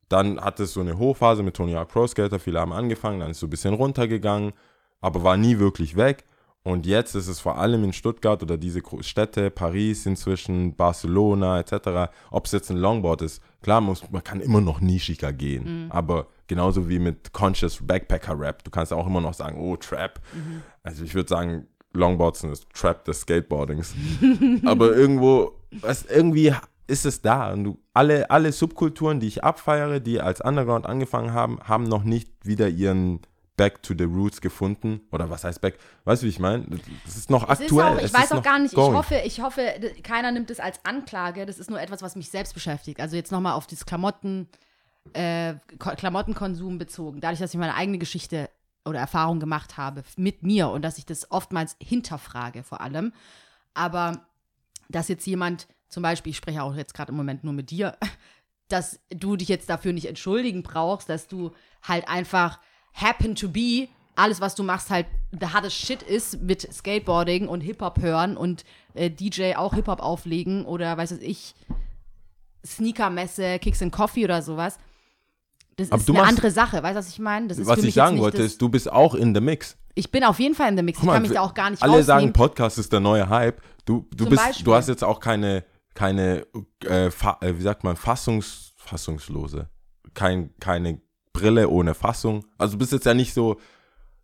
dann hat es so eine Hochphase mit Tony Hawk Pro Skater, viele haben angefangen, dann ist es so ein bisschen runtergegangen, aber war nie wirklich weg. Und jetzt ist es vor allem in Stuttgart oder diese Städte, Paris inzwischen, Barcelona etc., ob es jetzt ein Longboard ist, klar, muss, man kann immer noch nischiger gehen, aber genauso wie mit Conscious Backpacker Rap, du kannst auch immer noch sagen, oh, Trap. Also ich würde sagen, Longboards sind das Trap des Skateboardings. aber irgendwo, was, irgendwie ist es da. Und du, alle, alle Subkulturen, die ich abfeiere, die als Underground angefangen haben, haben noch nicht wieder ihren Back to the Roots gefunden. Oder was heißt Back? Weißt du, wie ich meine? Das ist noch Es ist aktuell. auch, ich es weiß ist auch gar nicht, ich hoffe, ich hoffe, keiner nimmt es als Anklage. Das ist nur etwas, was mich selbst beschäftigt. Also jetzt nochmal auf dieses Klamotten, äh, Ko- Klamottenkonsum bezogen. Dadurch, dass ich meine eigene Geschichte oder Erfahrung gemacht habe mit mir und dass ich das oftmals hinterfrage vor allem. Aber dass jetzt jemand, zum Beispiel, ich spreche auch jetzt gerade im Moment nur mit dir, dass du dich jetzt dafür nicht entschuldigen brauchst, dass du halt einfach happen to be, alles, was du machst, halt the hottest shit ist mit Skateboarding und Hip-Hop hören und äh, DJ auch Hip-Hop auflegen oder weiß was ich, Sneaker-Messe, Kicks and Coffee oder sowas. Das Aber ist eine andere Sache, weißt du, was ich meine? Das ist Was ich sagen wollte, ist, du bist auch in the Mix. Ich bin auf jeden Fall in der Mix. Ich Guck mal, kann mich da auch gar nicht Alle sagen, rausnehmen. Podcast ist der neue Hype. Du, du, Zum bist, Beispiel. du hast jetzt auch keine, keine äh, äh, wie sagt man, Fassungs, Fassungslose. Kein, keine Brille ohne Fassung. Also du bist jetzt ja nicht so,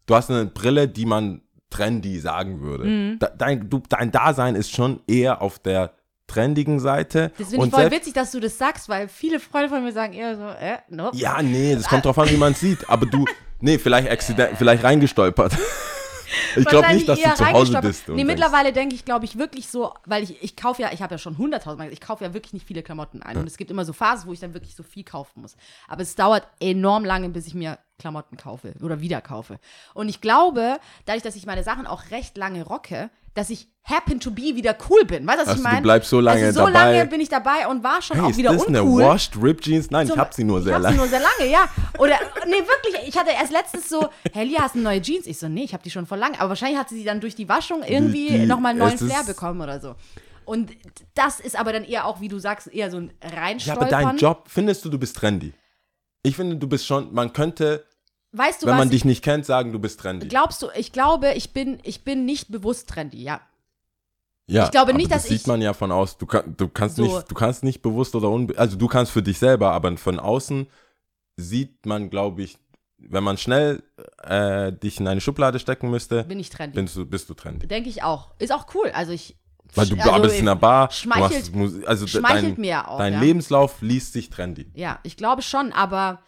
du hast eine Brille, die man trendy sagen würde. Mhm. Dein, du, dein Dasein ist schon eher auf der trendigen Seite. Das finde ich voll witzig, dass du das sagst, weil viele Freunde von mir sagen eher so, äh, nope. Ja, nee, das kommt drauf an, wie man es sieht. Aber du, nee, vielleicht vielleicht reingestolpert. Ich glaube nicht, dass du zu Hause bist. Nee, mittlerweile denke ich, glaube ich, wirklich so, weil ich, ich kaufe ja, ich habe ja schon 100.000 Mal, ich kaufe ja wirklich nicht viele Klamotten ein. Und es gibt immer so Phasen, wo ich dann wirklich so viel kaufen muss. Aber es dauert enorm lange, bis ich mir Klamotten kaufe oder wieder kaufe. Und ich glaube, dadurch, dass ich meine Sachen auch recht lange rocke, dass ich happen to be wieder cool bin. Weißt du, was Also ich du meine? bleibst so lange also so dabei. lange bin ich dabei und war schon Hey, auch ist wieder das eine uncool. Washed Rip Jeans? Nein, ich Zum- hab sie nur sehr ich hab lange. sie nur sehr lange, ja. Oder, nee, wirklich, ich hatte erst letztens so, hey, Lia, hast du neue Jeans? Ich so, nee, ich habe die schon vor lang. Aber wahrscheinlich hat sie dann durch die Waschung irgendwie nochmal einen neuen ist- Flair bekommen oder so. Und das ist aber dann eher auch, wie du sagst, eher so ein Ja, Reinstolpern. aber dein Job, findest du, du bist trendy? Ich finde, du bist schon, man könnte, weißt du wenn was, man dich nicht kennt, sagen, du bist trendy. glaubst du, ich glaube, ich bin, ich bin nicht bewusst trendy, ja. Ja, Ich glaube nicht, das dass sieht ich- man ja von aus. Du, kann, du kannst So. nicht, du kannst nicht bewusst oder unbe also du kannst für dich selber, aber von außen sieht man, glaube ich, wenn man schnell äh, dich in eine Schublade stecken müsste, Bin ich trendy. bist du, bist du trendy. Denke ich auch. Ist auch cool. Also ich. Weil du also arbeitest in einer Bar, du schmeichelt- machst Musik, also schmeichelt dein, mir auch, dein ja. Lebenslauf liest sich trendy. Ja, ich glaube schon, aber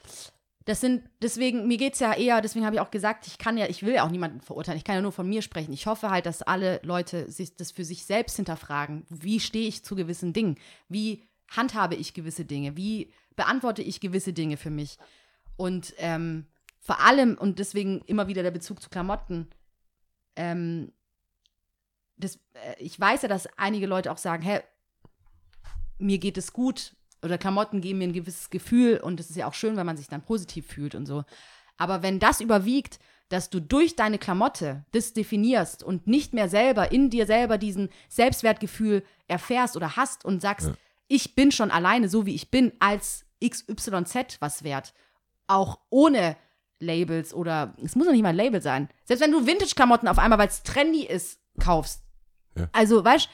das sind, deswegen, mir geht es ja eher, deswegen habe ich auch gesagt, ich kann ja, ich will ja auch niemanden verurteilen, ich kann ja nur von mir sprechen. Ich hoffe halt, dass alle Leute sich das für sich selbst hinterfragen. Wie stehe ich zu gewissen Dingen? Wie handhabe ich gewisse Dinge? Wie beantworte ich gewisse Dinge für mich? Und ähm, vor allem, und deswegen immer wieder der Bezug zu Klamotten, ähm, das, äh, ich weiß ja, dass einige Leute auch sagen, hä, mir geht es gut oder Klamotten geben mir ein gewisses Gefühl und es ist ja auch schön, wenn man sich dann positiv fühlt und so. Aber wenn das überwiegt, dass du durch deine Klamotte das definierst und nicht mehr selber in dir selber diesen Selbstwertgefühl erfährst oder hast und sagst, ich bin schon alleine so wie ich bin als XYZ was wert, auch ohne Labels oder es muss noch nicht mal ein Label sein. Selbst wenn du Vintage-Klamotten auf einmal, weil es trendy ist, kaufst. Ja. Also, weißt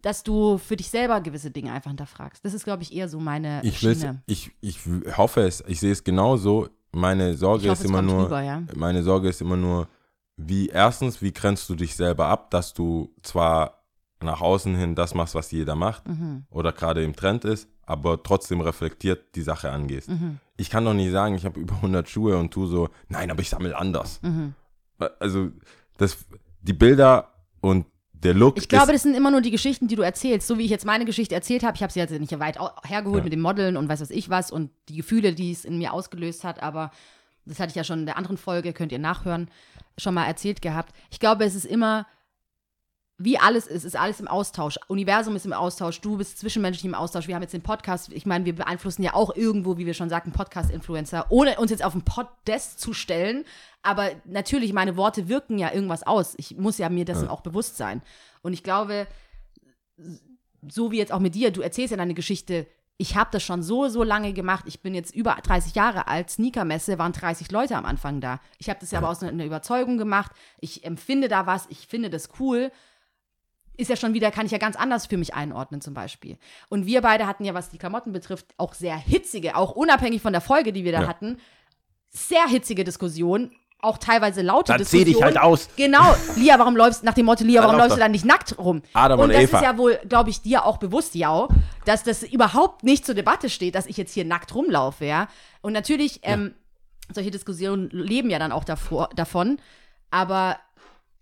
dass du für dich selber gewisse Dinge einfach hinterfragst. Das ist, glaube ich, eher so meine Ich, Schiene. ich, ich hoffe es, ich sehe es genauso. Meine Sorge hoffe, ist immer nur, rüber, ja. meine Sorge ist immer nur, wie erstens, wie grenzt du dich selber ab, dass du zwar nach außen hin das machst, was jeder macht Mhm. oder gerade im Trend ist, aber trotzdem reflektiert die Sache angehst. Mhm. Ich kann doch nicht sagen, ich habe über 100 Schuhe und tu so, nein, aber ich sammle anders. Mhm. Also das, die Bilder und der Look Ich glaube, das sind immer nur die Geschichten, die du erzählst. So wie ich jetzt meine Geschichte erzählt habe. Ich habe sie jetzt nicht weit hergeholt Ja. mit dem Modeln und weiß was ich was und die Gefühle, die es in mir ausgelöst hat. Aber das hatte ich ja schon in der anderen Folge, könnt ihr nachhören, schon mal erzählt gehabt. Ich glaube, es ist immer, wie alles ist, ist alles im Austausch. Universum ist im Austausch, du bist zwischenmenschlich im Austausch. Wir haben jetzt den Podcast, ich meine, wir beeinflussen ja auch irgendwo, wie wir schon sagten, Podcast-Influencer, ohne uns jetzt auf den Podest zu stellen. Aber natürlich, meine Worte wirken ja irgendwas aus. Ich muss ja mir dessen auch bewusst sein. Und ich glaube, so wie jetzt auch mit dir, du erzählst ja deine Geschichte. Ich habe das schon so, so lange gemacht. Ich bin jetzt über 30 Jahre alt. Sneakermesse waren 30 Leute am Anfang da. Ich habe das ja aber aus einer Überzeugung gemacht. Ich empfinde da was. Ich finde das cool. Ist ja schon wieder, kann ich ja ganz anders für mich einordnen zum Beispiel. Und wir beide hatten ja, was die Klamotten betrifft, auch sehr hitzige, auch unabhängig von der Folge, die wir da Ja. hatten, sehr hitzige Diskussionen. Auch teilweise laute Dann zieh Diskussionen. dich halt aus. Genau. Lia, warum läufst nach dem Motto, Lia, Dann warum läufst du dann nicht nackt rum? Adam und und das Eva. ist ja wohl, glaube ich, dir auch bewusst, Jau, dass das überhaupt nicht zur Debatte steht, dass ich jetzt hier nackt rumlaufe, ja. Und natürlich, ähm, solche Diskussionen leben ja dann auch davor, davon. Aber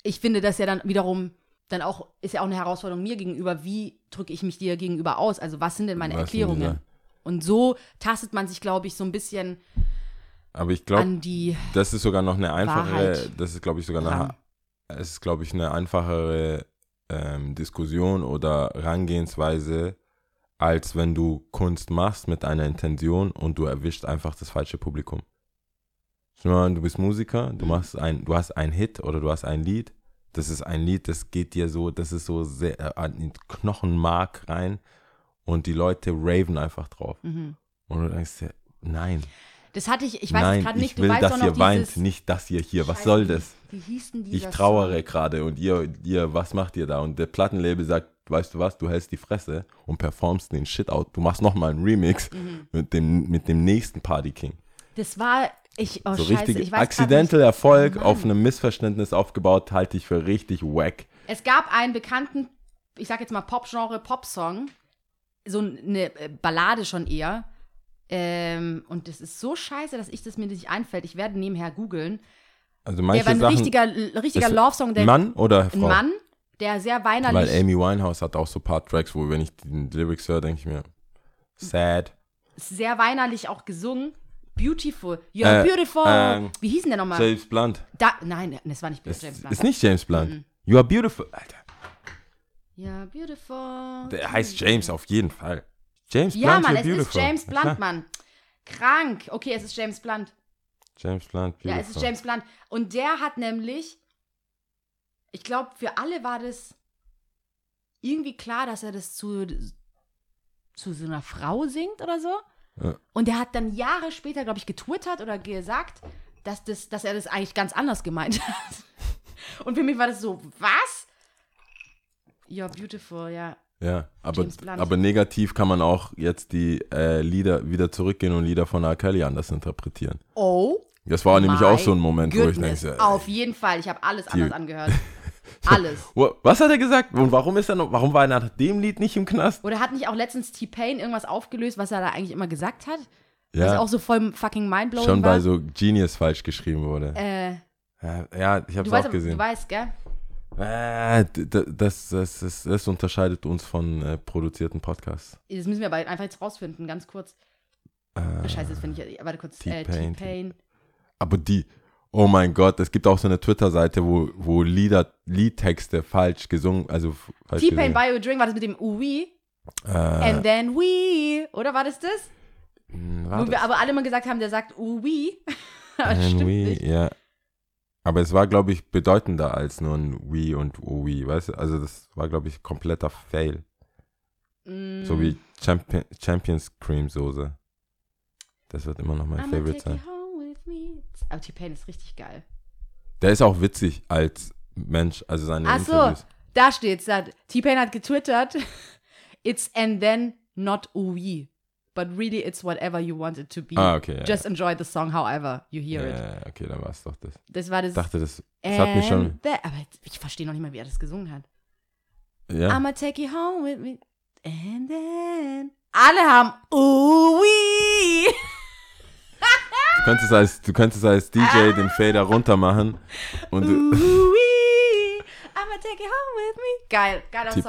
ich finde das ja dann wiederum dann auch, ist ja auch eine Herausforderung mir gegenüber, wie drücke ich mich dir gegenüber aus? Also was sind denn meine Was Erklärungen? Und so tastet man sich, glaube ich, so ein bisschen aber ich glaube, das ist sogar noch eine einfachere, Wahrheit das ist glaube ich sogar eine, es ist glaube ich eine einfachere ähm, Diskussion oder Herangehensweise, als wenn du Kunst machst mit einer Intention und du erwischt einfach das falsche Publikum. Du bist Musiker, du Mhm. machst ein, du hast einen Hit oder du hast ein Lied. Das ist ein Lied, das geht dir so, das ist so sehr äh, an den Knochenmark rein und die Leute raven einfach drauf. Mhm. Und du denkst dir, nein, Das hatte ich, ich weiß nein, gerade nicht, ich du will, weißt dass ihr weint, nicht dass ihr hier, was Scheiße, soll das? Wie hieß denn Ich trauere gerade und ihr, ihr, was macht ihr da? Und der Plattenlabel sagt, weißt du was, du hältst die Fresse und performst den Shit out. Du machst nochmal einen Remix Mhm. mit, dem, mit dem nächsten Party King. Das war, ich, oh so scheiße, richtig ich accidental. Erfolg Mann. auf einem Missverständnis aufgebaut, halte ich für richtig wack. Es gab einen bekannten, ich sag jetzt mal Pop-Genre, Pop-Song, so eine äh, Ballade schon eher. Ähm, und das ist so scheiße, dass ich das mir nicht einfällt. Ich werde nebenher googeln. Also Der manche war ein Sachen, richtiger, richtiger Ist- Love-Song, der Mann oder Frau? ein Mann, der sehr weinerlich Weil Amy Winehouse hat auch so ein paar Tracks, wo wenn ich die Lyrics höre, denke ich mir, sad. sehr weinerlich auch gesungen. Beautiful. You're Äh, beautiful. ähm, Wie hieß denn der nochmal? James Blunt. Da, nein, das war nicht Ist, James Blunt. ist nicht James Blunt. You are beautiful. Alter, Ja, beautiful. der heißt James auf jeden Fall. James Ja, Blunt, Mann, you're es ist beautiful. James Ja, Blunt. Mann. Krank. Okay, es ist James Blunt. James Blunt, beautiful. Ja, es ist James Blunt. Und der hat nämlich, ich glaube, für alle war das irgendwie klar, dass er das zu, zu so einer Frau singt oder so. Ja. Und der hat dann Jahre später, glaube ich, getwittert oder gesagt, dass, das, dass er das eigentlich ganz anders gemeint hat. Und für mich war das so, was? You're beautiful, ja. Ja, aber, aber negativ kann man auch jetzt die äh, Lieder wieder zurückgehen und Lieder von R. Kelly anders interpretieren. Oh. Das war nämlich auch so ein Moment, wo ich goodness. denke, Auf jeden Fall, ich habe alles Die- anders angehört. Alles. Was hat er gesagt? Und warum ist er noch, warum war er nach dem Lied nicht im Knast? Oder hat nicht auch letztens T-Pain irgendwas aufgelöst, was er da eigentlich immer gesagt hat? Was Ja, auch so voll fucking mindblowing schon war? bei so Genius falsch geschrieben wurde. äh, Ja, ich hab's du, weißt, auch gesehen. du weißt, gell? Äh, das, das, das, das unterscheidet uns von äh, produzierten Podcasts. Das müssen wir aber einfach jetzt rausfinden, ganz kurz. Äh, Scheiße, das finde ich. Warte kurz. Äh, T-Pain. T-Pain. aber die, oh mein Gott, es gibt auch so eine Twitter-Seite, wo, wo Lieder, Liedtexte falsch gesungen, also falsch T-Pain a Drink war das mit dem Ui. Äh, And then we. Oder war das das? mh, Wo warte. wir aber alle mal gesagt haben, der sagt das Ein stimmt Wii, nicht. ja. Aber es war, glaube ich, bedeutender als nur ein Wii und Wii, weißt du? Also das war, glaube ich, kompletter Fail. Mm. So wie Champion, Champions Cream Soße. Das wird immer noch mein I'ma Favorite sein. home. Aber T-Pain ist richtig geil. Der ist auch witzig als Mensch, also seine Ach so, Interviews. da steht's. da- T-Pain hat getwittert. It's and then not Ui. But really it's whatever you want it to be. Ah, okay. Ja, Just enjoy the song however you ja, hear it. ja, okay, dann war es doch das. Das war das. Ich dachte, das, das hat mich schon. The- aber ich verstehe noch nicht mal, wie er das gesungen hat. Ja. I'ma take you home with me. And then. Alle haben Ui. Du könntest als, du könntest als DJ den Fader runter machen und du. I'ma take you home with me. Geil, geiler Song.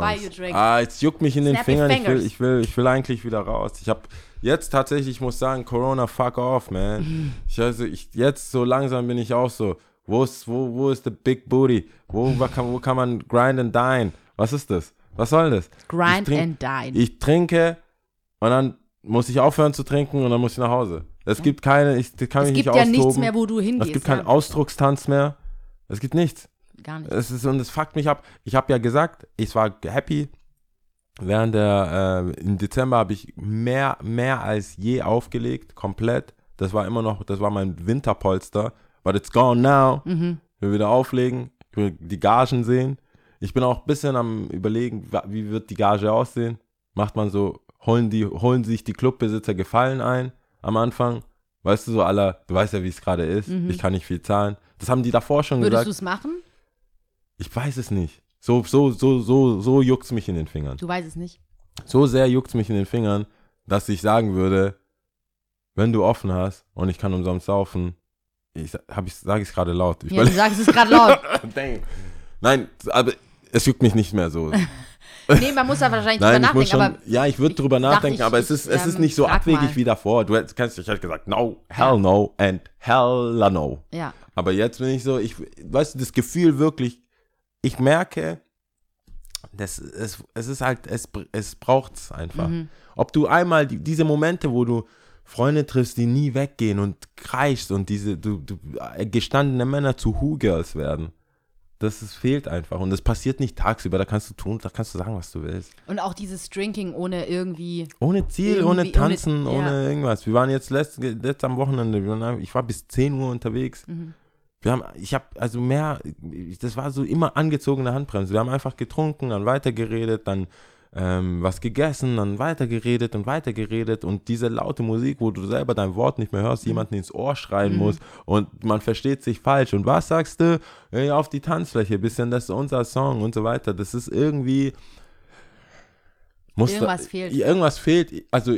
Buy you Songs. drink. Ah, jetzt juckt mich in den Snap Fingern. Ich will, ich, will, ich will eigentlich wieder raus. Ich habe jetzt tatsächlich, ich muss sagen, Corona, fuck off, man. Ich, also, ich, jetzt so langsam bin ich auch so. Wo ist, wo, wo ist the big booty? Wo, wo, kann, wo kann man grind and dine? Was ist das? Was soll das? Grind trink- and dine. Ich trinke und dann muss ich aufhören zu trinken und dann muss ich nach Hause. Es gibt keine, ich kann es mich gibt nicht ja austoben. nichts mehr, wo du hingehst. es gibt keinen ja. Ausdruckstanz mehr. Es gibt nichts. Gar nicht. Es ist, und es fuckt mich ab. Ich habe ja gesagt, ich war happy. Während der, äh, im Dezember habe ich mehr, mehr als je aufgelegt, komplett. Das war immer noch, das war mein Winterpolster. But it's gone now. Mhm. Ich will wieder auflegen, ich will die Gagen sehen. Ich bin auch ein bisschen am überlegen, wie wird die Gage aussehen. Macht man so, holen, die, holen sich die Clubbesitzer Gefallen ein am Anfang. Weißt du, so aller, du weißt ja, wie es gerade ist. Mhm. Ich kann nicht viel zahlen. Das haben die davor schon Würdest gesagt. du es machen? Ich weiß es nicht. So, so, so, so, so juckt es mich in den Fingern. Du weißt es nicht. So sehr juckt es mich in den Fingern, dass ich sagen würde, wenn du offen hast und ich kann umsonst saufen, ich hab ich, sage ich es gerade laut. Ich Ja, du sagst es gerade laut. Nein, aber es juckt mich nicht mehr so. Nee, man muss da wahrscheinlich Nein, drüber schon, nachdenken, aber ja, ich würde drüber nachdenken, ich- aber es ich, ist, es ist ähm, nicht so abwegig mal. wie davor. Du kannst, ich hätte gesagt, no, hell no and hell no. ja. Aber jetzt bin ich so, ich, weißt du, das Gefühl wirklich, ich merke, das, es, es ist halt, es, es braucht es einfach. Mhm. Ob du einmal die, diese Momente, wo du Freunde triffst, die nie weggehen und kreischst und diese du, du, äh, gestandene Männer zu Who-Girls werden, das ist, fehlt einfach. Und das passiert nicht tagsüber, da kannst du tun, da kannst du sagen, was du willst. Und auch dieses Drinking ohne irgendwie. Ohne Ziel, ohne ohne- Tanzen, ja. ohne irgendwas. Wir waren jetzt letzt, letzt am Wochenende, ich war bis 10 Uhr unterwegs. Mhm. Wir haben, ich habe also mehr, das war so immer angezogene Handbremse. Wir haben einfach getrunken, dann weitergeredet, dann ähm, was gegessen, dann weitergeredet und weitergeredet und diese laute Musik, wo du selber dein Wort nicht mehr hörst, jemanden ins Ohr schreien Mhm. muss und man versteht sich falsch. Und was sagst du? Hey, auf die Tanzfläche, bisschen, das ist unser Song und so weiter. Das ist irgendwie. Muss Irgendwas da, fehlt. Irgendwas fehlt. Also,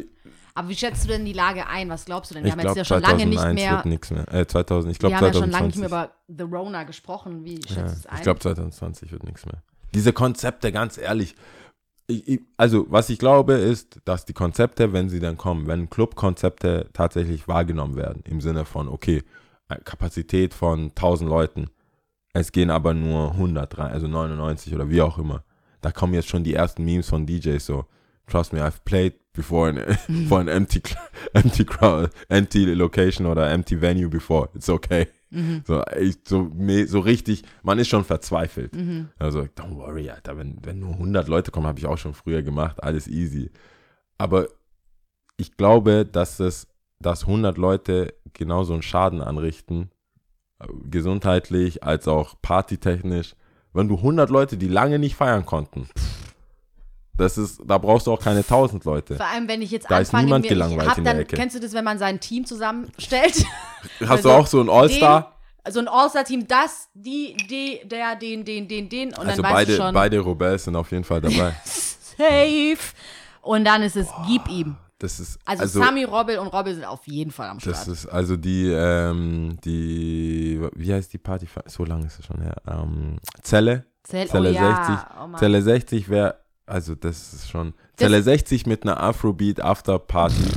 Aber wie schätzt du denn die Lage ein? Was glaubst du denn? Wir ich haben jetzt glaube, ja schon lange 2001 nicht mehr. wird nichts mehr. Äh, 2000, ich Wir glaube haben ja schon lange 2020. nicht mehr über The Rona gesprochen. Wie schätzt Ja, du es ein? ich glaube 2020 wird nichts mehr. Diese Konzepte, ganz ehrlich, ich, ich, also, was ich glaube, ist, dass die Konzepte, wenn sie dann kommen, wenn Clubkonzepte tatsächlich wahrgenommen werden, im Sinne von, okay, äh, Kapazität von 1000 Leuten, es gehen aber nur 100 rein, also 99 oder wie auch immer. Da kommen jetzt schon die ersten Memes von DJs so, trust me, I've played before in, for an empty, empty crowd, empty location oder empty venue before, it's okay. So, ich, so, so richtig, man ist schon verzweifelt. Also, don't worry, Alter, wenn, wenn nur 100 Leute kommen, habe ich auch schon früher gemacht, alles easy. Aber ich glaube, dass es, dass 100 Leute genauso einen Schaden anrichten, äh, gesundheitlich als auch partytechnisch, wenn du 100 Leute, die lange nicht feiern konnten, das ist, da brauchst du auch keine 1000 Leute. Vor allem, wenn ich jetzt Da ist anfange, niemand mir, gelangweilt hab in der dann, Ecke. Kennst du das, wenn man sein Team zusammenstellt? Hast du Also, auch so ein All-Star? Den, so ein All-Star-Team, das, die, die, der, den, den, den, den. Und Also dann weißt beide, du schon, beide Rebels sind auf jeden Fall dabei. safe. Und dann ist es, gib ihm. Das ist, Also, also Sami, Robbel und Robbel sind auf jeden Fall am Start. Das ist also die, ähm, die, wie heißt die Party? So lange ist es schon her. Ähm, Zelle. Zell- Zelle oh ja, 60. oh Mann. Zelle 60 wäre, also das ist schon. Zelle 60 mit einer Afrobeat After Party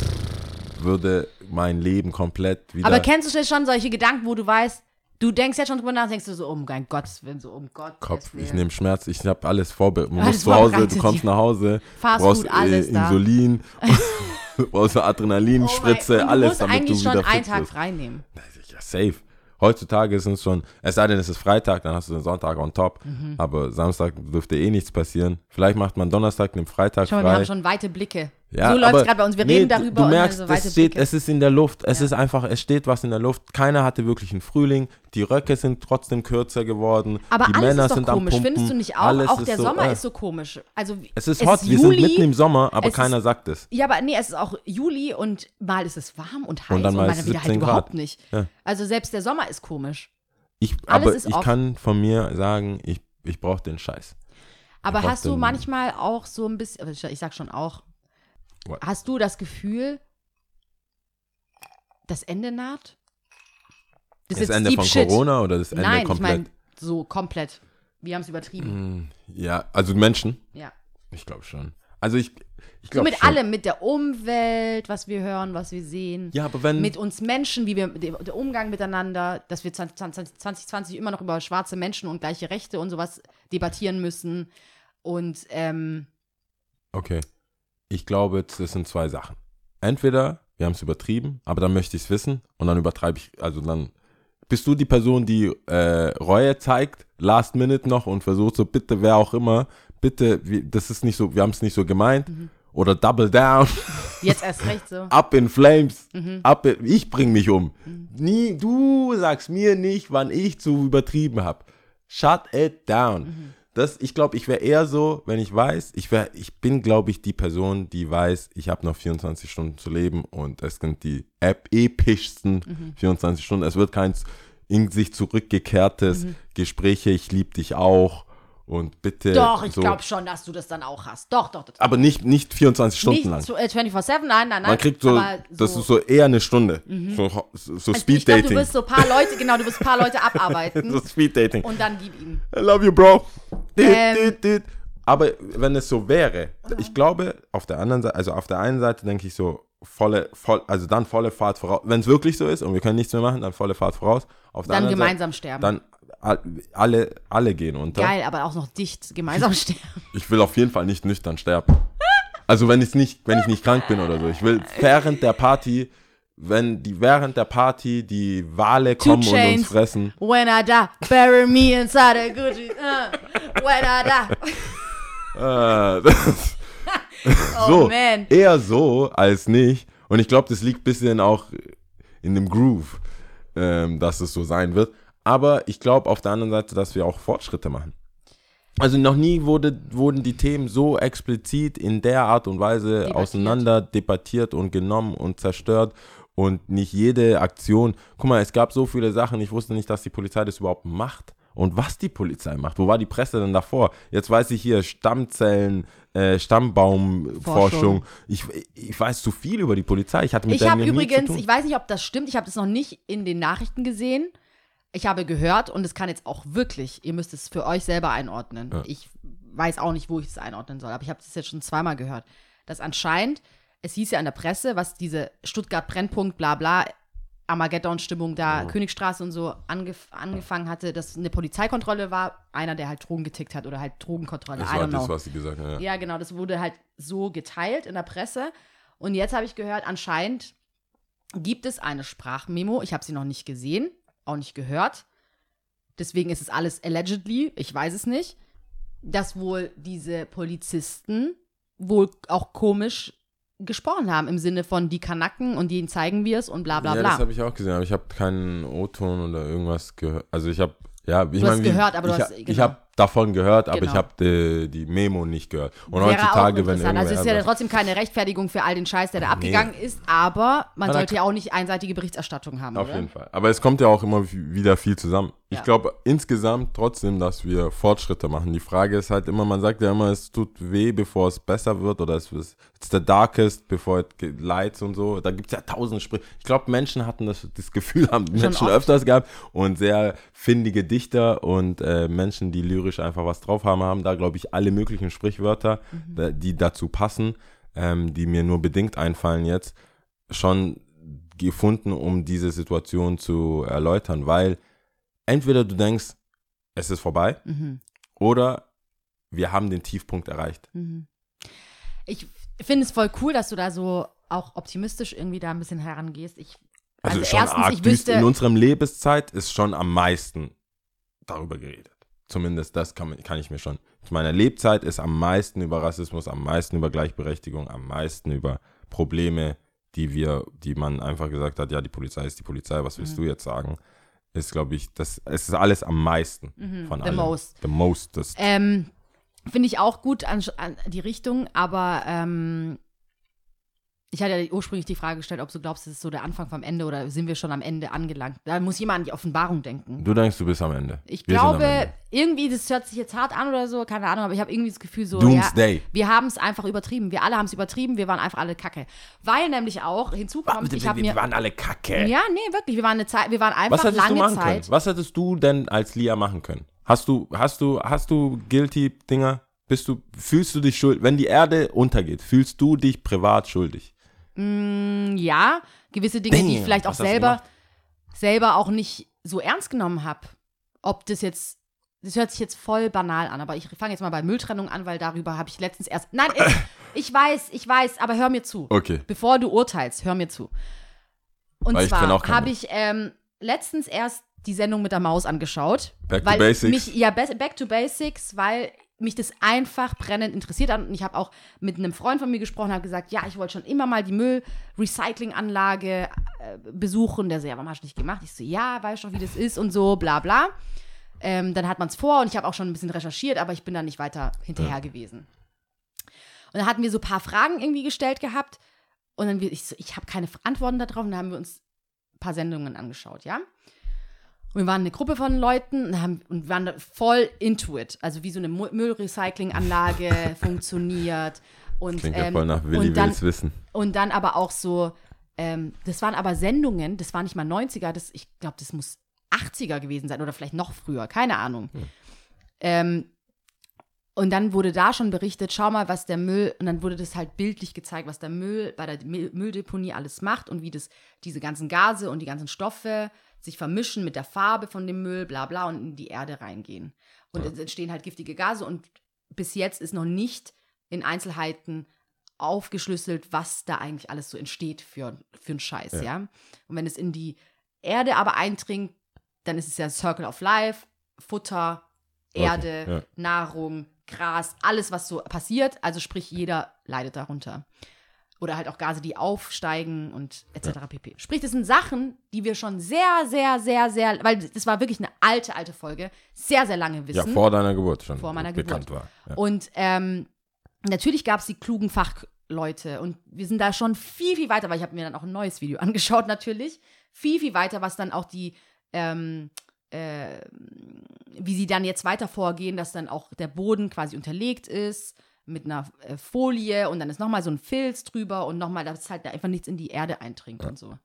würde mein Leben komplett wieder. Aber kennst du schon solche Gedanken, wo du weißt, du denkst jetzt schon drüber nach, denkst du so, um mein Gottes Willen, so um Gott. Kopf, ich nehme Schmerz, ich habe alles vorbereitet. Man Alles muss zu Hause, du kommst nach Hause, Fast brauchst Food, alles äh. Insulin, brauchst Adrenalinspritze, Oh alles, Du musst damit du eigentlich schon wieder einen fit Tag bist. frei nehmen. Ja, safe. Heutzutage ist es schon, es sei denn, es ist Freitag, dann hast du den Sonntag on top. Mhm. Aber Samstag dürfte eh nichts passieren. Vielleicht macht man Donnerstag, nimmt Freitag Schau mal, wir frei. haben schon weite Blicke. Ja, so läuft es gerade bei uns. Wir nee, reden darüber Du und merkst, haben so es, steht, es ist in der Luft. Es Ja. ist einfach, es steht was in der Luft. Keiner hatte wirklich einen Frühling. Die Röcke sind trotzdem kürzer geworden. Aber die alles Männer ist doch sind komisch, am Pumpen. findest du nicht auch? Alles auch ist der so, Sommer äh, ist so komisch. Also Es ist hot, wir sind mitten im Sommer, aber es keiner ist- sagt es. Ja, aber nee, es ist auch Juli und mal ist es warm und heiß Und dann mal mal ist es wieder halt 17 Grad. überhaupt nicht. Ja. Also selbst der Sommer ist komisch. Ich, Alles aber ist ich kann von mir sagen, ich, ich brauche den Scheiß. Aber hast du manchmal auch so ein bisschen, ich ich sag schon auch, What? hast du das Gefühl, das Ende naht? Das, jetzt Ende von shit. Corona oder das Ende Nein, ich komplett? meine so komplett. Wir haben es übertrieben. Hm, ja, also Menschen. Ja. Ich glaube schon. Also ich, ich So glaube mit schon. allem, mit der Umwelt, was wir hören, was wir sehen. Ja, aber wenn mit uns Menschen, wie wir der Umgang miteinander, dass wir 2020, 2020 immer noch über schwarze Menschen und gleiche Rechte und sowas debattieren müssen. Und ähm, Okay. Ich glaube, das sind zwei Sachen. Entweder wir haben es übertrieben, aber dann möchte ich es wissen und dann übertreibe ich, also dann bist du die Person, die äh, Reue zeigt, last minute noch und versucht so, bitte, wer auch immer, bitte, wir, das ist nicht so, wir haben es nicht so gemeint oder double down, jetzt erst recht so. up in flames, up in, ich bring mich um. Nie, du sagst mir nicht, wann ich zu übertrieben habe. Shut it down. Das, ich glaube, ich wäre eher so, wenn ich weiß, ich wäre, ich bin, glaube ich, die Person, die weiß, ich habe noch 24 Stunden zu leben und es sind die ep epischsten 24 Stunden. Es wird kein in sich zurückgekehrtes Gespräche, ich liebe dich auch und bitte. Doch, ich so. glaube schon, dass du das dann auch hast. Doch, doch, doch. Aber nicht, nicht 24 Stunden Nicht lang. äh, 24-7, nein, nein, nein. Man kriegt so, aber das ist so eher eine Stunde. So, so, so Also Speed ich glaube, du Dating. wirst so ein paar Leute, genau, du wirst ein paar Leute abarbeiten so Speed Dating. und dann gib ihm. I love you, bro. Ähm. Aber wenn es so wäre, ich glaube, auf der anderen Seite, also auf der einen Seite denke ich so, volle, voll, also dann volle Fahrt voraus. Wenn es wirklich so ist und wir können nichts mehr machen, dann volle Fahrt voraus. Auf der Dann gemeinsam sterben. Seite, dann all- alle, alle gehen unter. Geil, aber auch noch dicht gemeinsam sterben. Ich will auf jeden Fall nicht nüchtern sterben. Also wenn ich nicht, wenn ich nicht krank bin oder so. Ich will während der Party, wenn die während der Party die Wale kommen und Chainz. uns fressen. When I die, bury me inside a Gucci. Uh, when I die. Äh, das, Oh so, man. eher so als nicht. Und ich glaube, das liegt ein bisschen auch in dem Groove, ähm, dass es so sein wird. Aber ich glaube auf der anderen Seite, dass wir auch Fortschritte machen. Also noch nie wurde, wurden die Themen so explizit in der Art und Weise Debattiert. auseinander debattiert und genommen und zerstört. Und nicht jede Aktion. Guck mal, es gab so viele Sachen, ich wusste nicht, dass die Polizei das überhaupt macht. Und was die Polizei macht. Wo war die Presse denn davor? Jetzt weiß ich hier Stammzellen, äh, Stammbaumforschung. Forschung. Ich, ich weiß zu viel über die Polizei. Ich hatte mit Ich habe übrigens, ich weiß nicht, ob das stimmt, ich habe das noch nicht in den Nachrichten gesehen, Ich habe gehört, und es kann jetzt auch wirklich, ihr müsst es für euch selber einordnen. Ja. Ich weiß auch nicht, wo ich es einordnen soll, aber ich habe das jetzt schon zweimal gehört, dass anscheinend, es hieß ja in der Presse, was diese Stuttgart-Brennpunkt, bla bla, Armageddon-Stimmung da, Oh. Königstraße und so angef angefangen hatte, dass eine Polizeikontrolle war, einer, der halt Drogen getickt hat oder halt Drogenkontrolle, Das I war don't know. das, was sie gesagt haben. Ja. Ja, genau, das wurde halt so geteilt in der Presse. Und jetzt habe ich gehört, anscheinend gibt es eine Sprachmemo. Ich habe sie noch nicht gesehen, auch nicht gehört. Deswegen ist es alles allegedly, ich weiß es nicht, dass wohl diese Polizisten wohl auch komisch gesprochen haben im Sinne von die Kanacken und denen zeigen wir es und bla bla ja, bla. das habe ich auch gesehen, aber ich habe keinen O-Ton oder irgendwas gehört. Also ich habe, ja, ich Du hast meine, gehört, aber du ich, hast- ha- ich genau. habe davon gehört, aber Genau. ich habe die, die Memo nicht gehört. Und Wäre heutzutage, wenn Also es ist ja trotzdem keine Rechtfertigung für all den Scheiß, der da Nee. abgegangen ist, aber man Aber sollte ja auch nicht einseitige Berichterstattung haben, Auf oder? jeden Fall. Aber es kommt ja auch immer wieder viel zusammen. Ich Ja. glaube insgesamt trotzdem, dass wir Fortschritte machen. Die Frage ist halt immer, man sagt ja immer, es tut weh, bevor es besser wird oder es ist it's the darkest before it get lights und so. Da gibt es ja tausend Sprüche. Ich glaube, Menschen hatten das, das Gefühl, haben die Menschen oft. öfters gehabt und sehr findige Dichter und äh, Menschen, die lyrisch einfach was drauf haben, haben da, glaube ich, alle möglichen Sprichwörter, da- die dazu passen, ähm, die mir nur bedingt einfallen jetzt, schon gefunden, um diese Situation zu erläutern, weil entweder du denkst, es ist vorbei Mhm. oder wir haben den Tiefpunkt erreicht. Mhm. Ich finde es voll cool, dass du da so auch optimistisch irgendwie da ein bisschen herangehst. Ich, Also, Also schon erstens, arg ich wüsste- In unserem Lebenszeit ist schon am meisten darüber geredet. Zumindest das kann, kann ich mir schon. In meiner Lebzeit ist am meisten über Rassismus, am meisten über Gleichberechtigung, am meisten über Probleme, die wir, die man einfach gesagt hat, ja, die Polizei ist die Polizei, was Mhm. willst du jetzt sagen? Ist, glaube ich, das, es ist alles am meisten von Mhm. the allem. most. The most. Ähm, Finde ich auch gut an, an die Richtung, aber ähm, ich hatte ja ursprünglich die Frage gestellt, ob du glaubst, es ist so der Anfang vom Ende oder sind wir schon am Ende angelangt. Da muss jemand an die Offenbarung denken. du denkst, du bist am Ende. Ich Wir glaube, Ende. irgendwie, das hört sich jetzt hart an oder so, keine Ahnung, aber ich habe irgendwie das Gefühl so, Doomsday. ja, wir haben es einfach übertrieben. Wir alle haben es übertrieben, wir waren einfach alle kacke. Weil nämlich auch hinzukommt, ich habe wir mir. waren alle kacke. Ja, nee, wirklich, wir waren eine Zeit, wir waren einfach Was lange du machen Zeit. können? Was hättest du denn als Lia machen können? Hast du, hast du, hast du guilty Dinger? Bist du, fühlst du dich schuldig? Wenn die Erde untergeht, fühlst du dich privat schuldig? Ja, gewisse Dinge, die ich vielleicht auch was hast du selber, gemacht? selber auch nicht so ernst genommen habe. Ob das jetzt, das hört sich jetzt voll banal an, aber ich fange jetzt mal bei Mülltrennung an, weil darüber habe ich letztens erst. Nein, ich, ich weiß, ich weiß, aber hör mir zu. Okay. Bevor du urteilst, hör mir zu. Und Weil ich kenn zwar auch keine. habe ich ähm, letztens erst die Sendung mit der Maus angeschaut. Back to weil Basics. Mich, ja, Back to Basics, weil mich das einfach brennend interessiert hat. Und ich habe auch mit einem Freund von mir gesprochen, habe gesagt, ja, ich wollte schon immer mal die Müllrecyclinganlage äh, besuchen. Der so, ja, warum hast du nicht gemacht? Ich so, ja, weißt du doch, wie das ist und so, bla bla. Ähm, dann hat man es vor und ich habe auch schon ein bisschen recherchiert, aber ich bin da nicht weiter hinterher gewesen. Und dann hatten wir so ein paar Fragen irgendwie gestellt gehabt. Und dann ich so, ich habe keine Antworten darauf. Und dann haben wir uns ein paar Sendungen angeschaut, ja. Und wir waren eine Gruppe von Leuten und, haben, und waren voll into it. Also wie so eine Müllrecyclinganlage funktioniert. Und, Klingt ja ähm, voll nach Willi und dann, will's wissen. und dann aber auch so, ähm, das waren aber Sendungen, das war nicht mal 90er, das, ich glaube, das muss 80er gewesen sein oder vielleicht noch früher, keine Ahnung. Ähm, und dann wurde da schon berichtet, schau mal, was der Müll, und dann wurde das halt bildlich gezeigt, was der Müll bei der Müll- Mülldeponie alles macht und wie das, diese ganzen Gase und die ganzen Stoffe sich vermischen mit der Farbe von dem Müll, bla bla, und in die Erde reingehen. Und es entstehen halt giftige Gase und bis jetzt ist noch nicht in Einzelheiten aufgeschlüsselt, was da eigentlich alles so entsteht für, für einen Scheiß, ja. Ja. Und wenn es in die Erde aber eindringt, dann ist es ja Circle of Life, Futter, Okay, Erde, ja. Nahrung, Gras, alles, was so passiert. Also sprich, jeder leidet darunter. Oder halt auch Gase, die aufsteigen und etc. pp. Sprich, das sind Sachen, die wir schon sehr, sehr, sehr, sehr, weil das war wirklich eine alte, alte Folge, sehr, sehr lange Ja, wissen. vor deiner Geburt schon. Vor meiner bekannt Geburt. war. Ja. Und ähm, natürlich gab es die klugen Fachleute und wir sind da schon viel, viel weiter, weil ich habe mir dann auch ein neues Video angeschaut natürlich. Viel, viel weiter, was dann auch die, ähm, äh, wie sie dann jetzt weiter vorgehen, dass dann auch der Boden quasi unterlegt ist mit einer äh, Folie und dann ist nochmal so ein Filz drüber und nochmal, dass halt da einfach nichts in die Erde eindringt und so.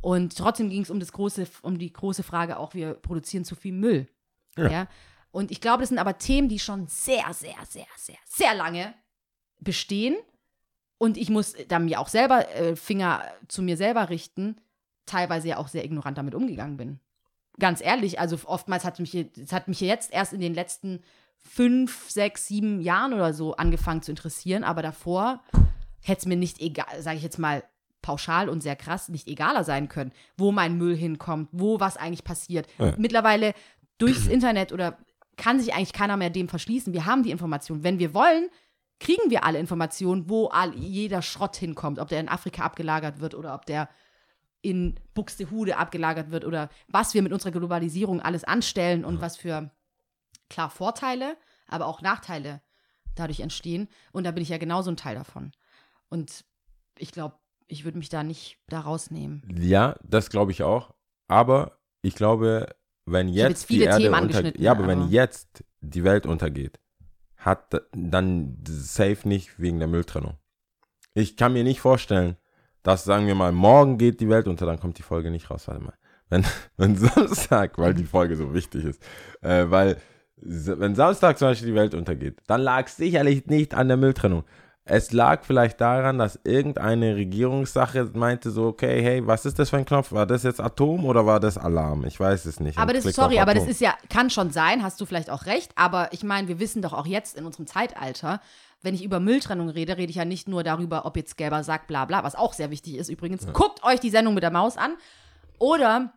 Und trotzdem ging es um das große, um die große Frage auch, wir produzieren zu viel Müll. Ja. Und ich glaube, das sind aber Themen, die schon sehr, sehr, sehr, sehr, sehr lange bestehen. Und ich muss dann mir auch selber äh, Finger zu mir selber richten, teilweise ja auch sehr ignorant damit umgegangen bin. Ganz ehrlich, also oftmals hat mich, es hat mich jetzt erst in den letzten fünf, sechs, sieben Jahren oder so angefangen zu interessieren, aber davor hätte es mir nicht egal, sage ich jetzt mal pauschal und sehr krass, nicht egaler sein können, wo mein Müll hinkommt, wo was eigentlich passiert. Ja. Mittlerweile durchs Internet oder kann sich eigentlich keiner mehr dem verschließen. Wir haben die Information. Wenn wir wollen, kriegen wir alle Informationen, wo all, jeder Schrott hinkommt, ob der in Afrika abgelagert wird oder ob der in Buxtehude abgelagert wird oder was wir mit unserer Globalisierung alles anstellen und was für klar Vorteile, aber auch Nachteile dadurch entstehen. Und da bin ich ja genauso ein Teil davon. Und ich glaube, ich würde mich da nicht da rausnehmen. Ja, das glaube ich auch. Aber ich glaube, wenn jetzt, jetzt viele die Erde angeschnitten, ja, aber wenn aber- jetzt die Welt untergeht, hat dann safe nicht wegen der Mülltrennung. Ich kann mir nicht vorstellen, dass sagen wir mal morgen geht die Welt unter, dann kommt die Folge nicht raus. Warte mal, wenn wenn Samstag, weil die Folge so wichtig ist, äh, weil wenn Samstag zum Beispiel die Welt untergeht, dann lag es sicherlich nicht an der Mülltrennung. Es lag vielleicht daran, dass irgendeine Regierungssache meinte so, okay, hey, was ist das für ein Knopf? War das jetzt Atom oder war das Alarm? Ich weiß es nicht. Aber das, sorry, aber das ist ja, kann schon sein, hast du vielleicht auch recht, aber ich meine, wir wissen doch auch jetzt in unserem Zeitalter, wenn ich über Mülltrennung rede, rede ich ja nicht nur darüber, ob jetzt gelber Sack, bla bla, was auch sehr wichtig ist übrigens. Guckt euch die Sendung mit der Maus an. Oder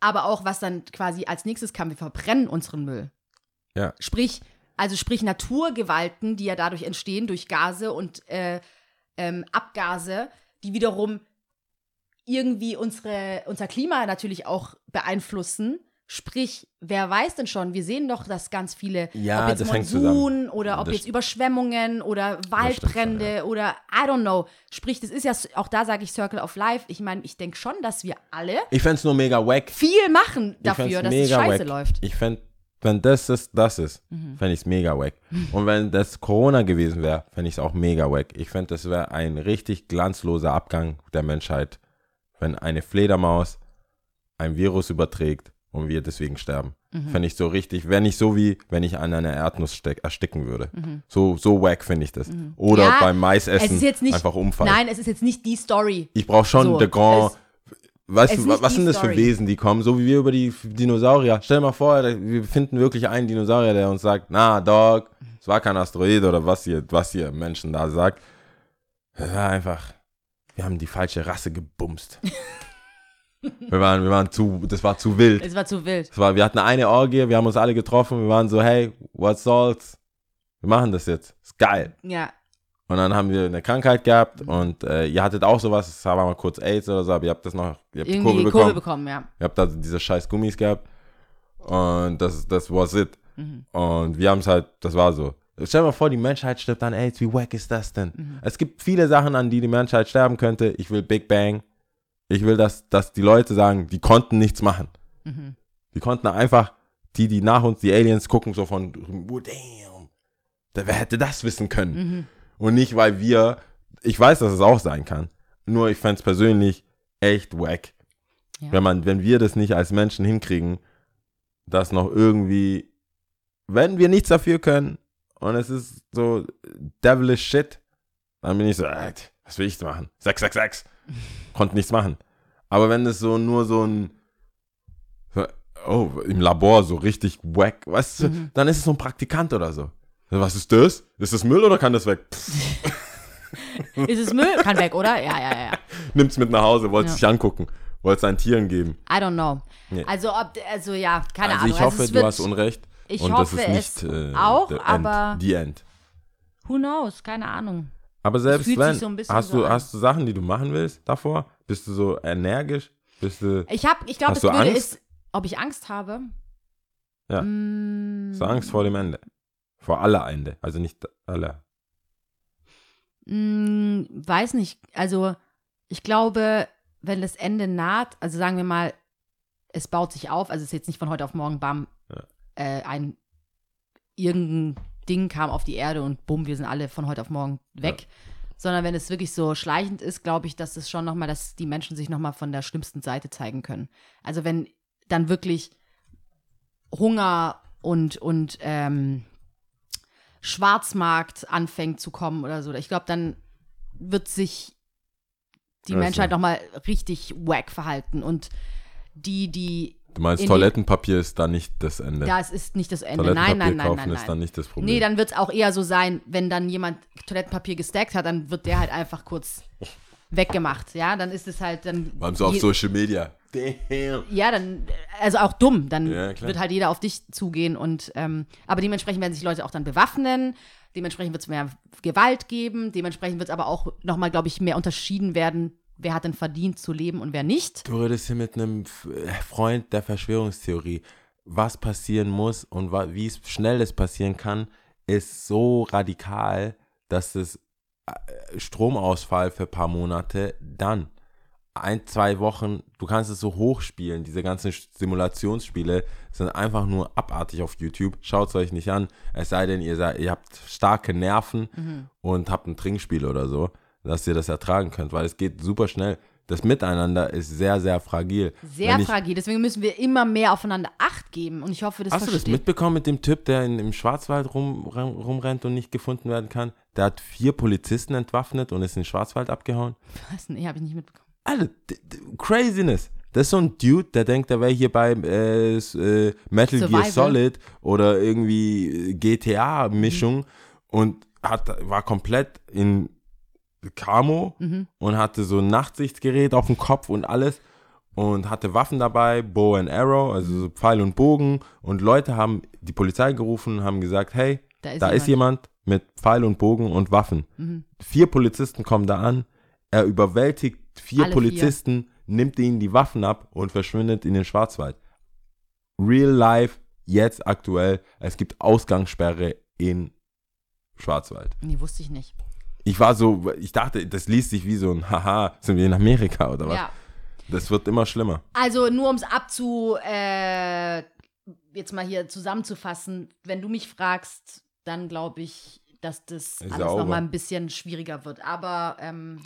aber auch, was dann quasi als nächstes kam, wir verbrennen unseren Müll. Ja. Sprich, also sprich Naturgewalten, die ja dadurch entstehen, durch Gase und äh, ähm, Abgase, die wiederum irgendwie unsere, unser Klima natürlich auch beeinflussen. Sprich, wer weiß denn schon, wir sehen doch, dass ganz viele, Ja, ob jetzt Monsun zusammen. oder ob Das jetzt Überschwemmungen oder Waldbrände schon, oder I don't know. Sprich, das ist ja, auch da sage ich Circle of Life. Ich meine, ich denke schon, dass wir alle Ich fände es nur mega wack. viel machen dafür, dass es scheiße läuft. Mhm. Ich fände, wenn das ist, das ist, fände ich es mega wack. Und wenn das Corona gewesen wäre, fände ich es auch mega wack. Ich fände, das wäre ein richtig glanzloser Abgang der Menschheit, wenn eine Fledermaus ein Virus überträgt und wir deswegen sterben. Mhm. Fände ich so richtig, wäre nicht so wie, wenn ich an einer Erdnuss steck, ersticken würde. So, so wack finde ich das. Oder Mhm. Ja, beim Maisessen nicht, einfach umfallen. Nein, es ist jetzt nicht die Story. Ich brauche schon So, der Grand. Weißt es du, was sind das für. Wesen, die kommen? So wie wir über die Dinosaurier. Stell dir mal vor, wir finden wirklich einen Dinosaurier, der uns sagt, na, Dog, es war kein Asteroid oder was ihr, was ihr Menschen da sagt. War einfach, wir haben die falsche Rasse gebumst. wir waren, wir waren zu, das war zu wild. Es war zu wild. Es war, wir hatten eine Orgie, wir haben uns alle getroffen, wir waren so, hey, what soll's? Wir machen das jetzt. Ist geil. Ja. Und dann haben wir eine Krankheit gehabt und äh, ihr hattet auch sowas, es war mal kurz AIDS oder so, aber ihr habt das noch, ihr habt die Kurve die bekommen. Kurve bekommen, ja. Ihr habt da diese scheiß Gummis gehabt und das, das was it. Mhm. Und wir haben es halt, das war so. Stell dir mal vor, die Menschheit stirbt an AIDS, wie wack ist das denn? Mhm. Es gibt viele Sachen, an die die Menschheit sterben könnte. Ich will Big Bang. Ich will, dass, dass die Leute sagen, die konnten nichts machen. Mhm. Die konnten einfach, die, die nach uns, die Aliens gucken, so von, oh, damn, wer hätte das wissen können? Und nicht, weil wir, ich weiß, dass es auch sein kann. Nur ich fände es persönlich echt wack. Ja. Wenn man, wenn wir das nicht als Menschen hinkriegen, das noch irgendwie, wenn wir nichts dafür können und es ist so devilish shit, dann bin ich so, äh, was will ich machen? 666. Konnte nichts machen. Aber wenn es so nur so ein, oh, im Labor so richtig wack, weißt du, Mhm. dann ist es so ein Praktikant oder so. Was ist das? Ist das Müll oder kann das weg? Ist es Müll? Kann weg, oder? Ja, ja, ja. nimmt's mit nach Hause, wollte Ja. sich angucken, wollte es seinen Tieren geben. I don't know. Nee. Also, ob, also ja, keine also Ahnung. ich hoffe, es du hast Unrecht. Ich und hoffe das ist es nicht äh, auch, the end, aber die End. who knows? Keine Ahnung. Aber selbst wenn, so hast so du an. hast du Sachen, die du machen willst davor? Bist du so energisch? Bist du Ich habe, ich glaube, würde Angst? ist, ob ich Angst habe. Ja. Mm, hast du Angst vor dem Ende? Vor aller Ende, also nicht aller. Mm, weiß nicht. Also, ich glaube, wenn das Ende naht, also sagen wir mal, es baut sich auf, also es ist jetzt nicht von heute auf morgen, bam, Ja. äh, ein irgendein Ding kam auf die Erde und bumm, wir sind alle von heute auf morgen weg. sondern wenn es wirklich so schleichend ist, glaube ich, dass es schon nochmal, dass die Menschen sich nochmal von der schlimmsten Seite zeigen können. Also wenn dann wirklich Hunger und, und ähm, Schwarzmarkt anfängt zu kommen oder so, ich glaube, dann wird sich die Also. Menschheit nochmal richtig wack verhalten und die, die Du meinst, Toilettenpapier ist da nicht das Ende. ja, es ist nicht das Ende. Nein, Toilettenpapier nein, nein, kaufen nein, ist dann nicht das Problem. Nee, dann wird es auch eher so sein, wenn dann jemand Toilettenpapier gestackt hat, dann wird der halt einfach kurz weggemacht. Ja, dann ist es halt dann. Vor allem so auf Social Media. Damn. Ja, dann, also auch dumm. Dann Ja, wird halt jeder auf dich zugehen und, ähm, aber dementsprechend werden sich Leute auch dann bewaffnen. Dementsprechend wird es mehr Gewalt geben. Dementsprechend wird es aber auch nochmal, glaube ich, mehr unterschieden werden, wer hat denn verdient zu leben und wer nicht. Du redest hier mit einem äh, Freund der Verschwörungstheorie. Was passieren muss und wie es schnell es passieren kann, ist so radikal, dass es äh, Stromausfall für ein paar Monate, dann ein, zwei Wochen, du kannst es so hochspielen. Diese ganzen Simulationsspiele sind einfach nur abartig auf YouTube. Schaut es euch nicht an. Es sei denn, ihr, seid, ihr habt starke Nerven Mhm. und habt ein Trinkspiel oder so, dass ihr das ertragen könnt, weil es geht super schnell. Das Miteinander ist sehr, sehr fragil. Sehr ich- fragil. Deswegen müssen wir immer mehr aufeinander Acht geben. Und ich hoffe, das Hast du das versteht. mitbekommen mit dem Typ, der in, im Schwarzwald rum, rumrennt und nicht gefunden werden kann? Der hat vier Polizisten entwaffnet und ist in den Schwarzwald abgehauen. Was? Nee, habe ich nicht mitbekommen. D- Craziness. Das ist so ein Dude, der denkt, der wäre hier bei äh, äh, Metal Gear Survival. Solid oder irgendwie äh, GTA-Mischung und hat, war komplett in Camo Mhm. und hatte so ein Nachtsichtsgerät auf dem Kopf und alles und hatte Waffen dabei, Bow and Arrow, also so Pfeil und Bogen und Leute haben die Polizei gerufen und haben gesagt, hey, Da ist da ist jemand mit Pfeil und Bogen und Waffen. Mhm. Vier Polizisten kommen da an, er überwältigt vier Alle Polizisten, nimmt ihnen die Waffen ab und verschwindet in den Schwarzwald. Real life, jetzt aktuell, es gibt Ausgangssperre in Schwarzwald. Nee, wusste ich nicht. Ich war so, ich dachte, das liest sich wie so ein Haha, sind wir in Amerika oder was? Ja. Das wird immer schlimmer. Also nur um es abzu, äh, jetzt mal hier zusammenzufassen, wenn du mich fragst, dann glaube ich, dass das Ist alles nochmal ein bisschen schwieriger wird. Aber ähm,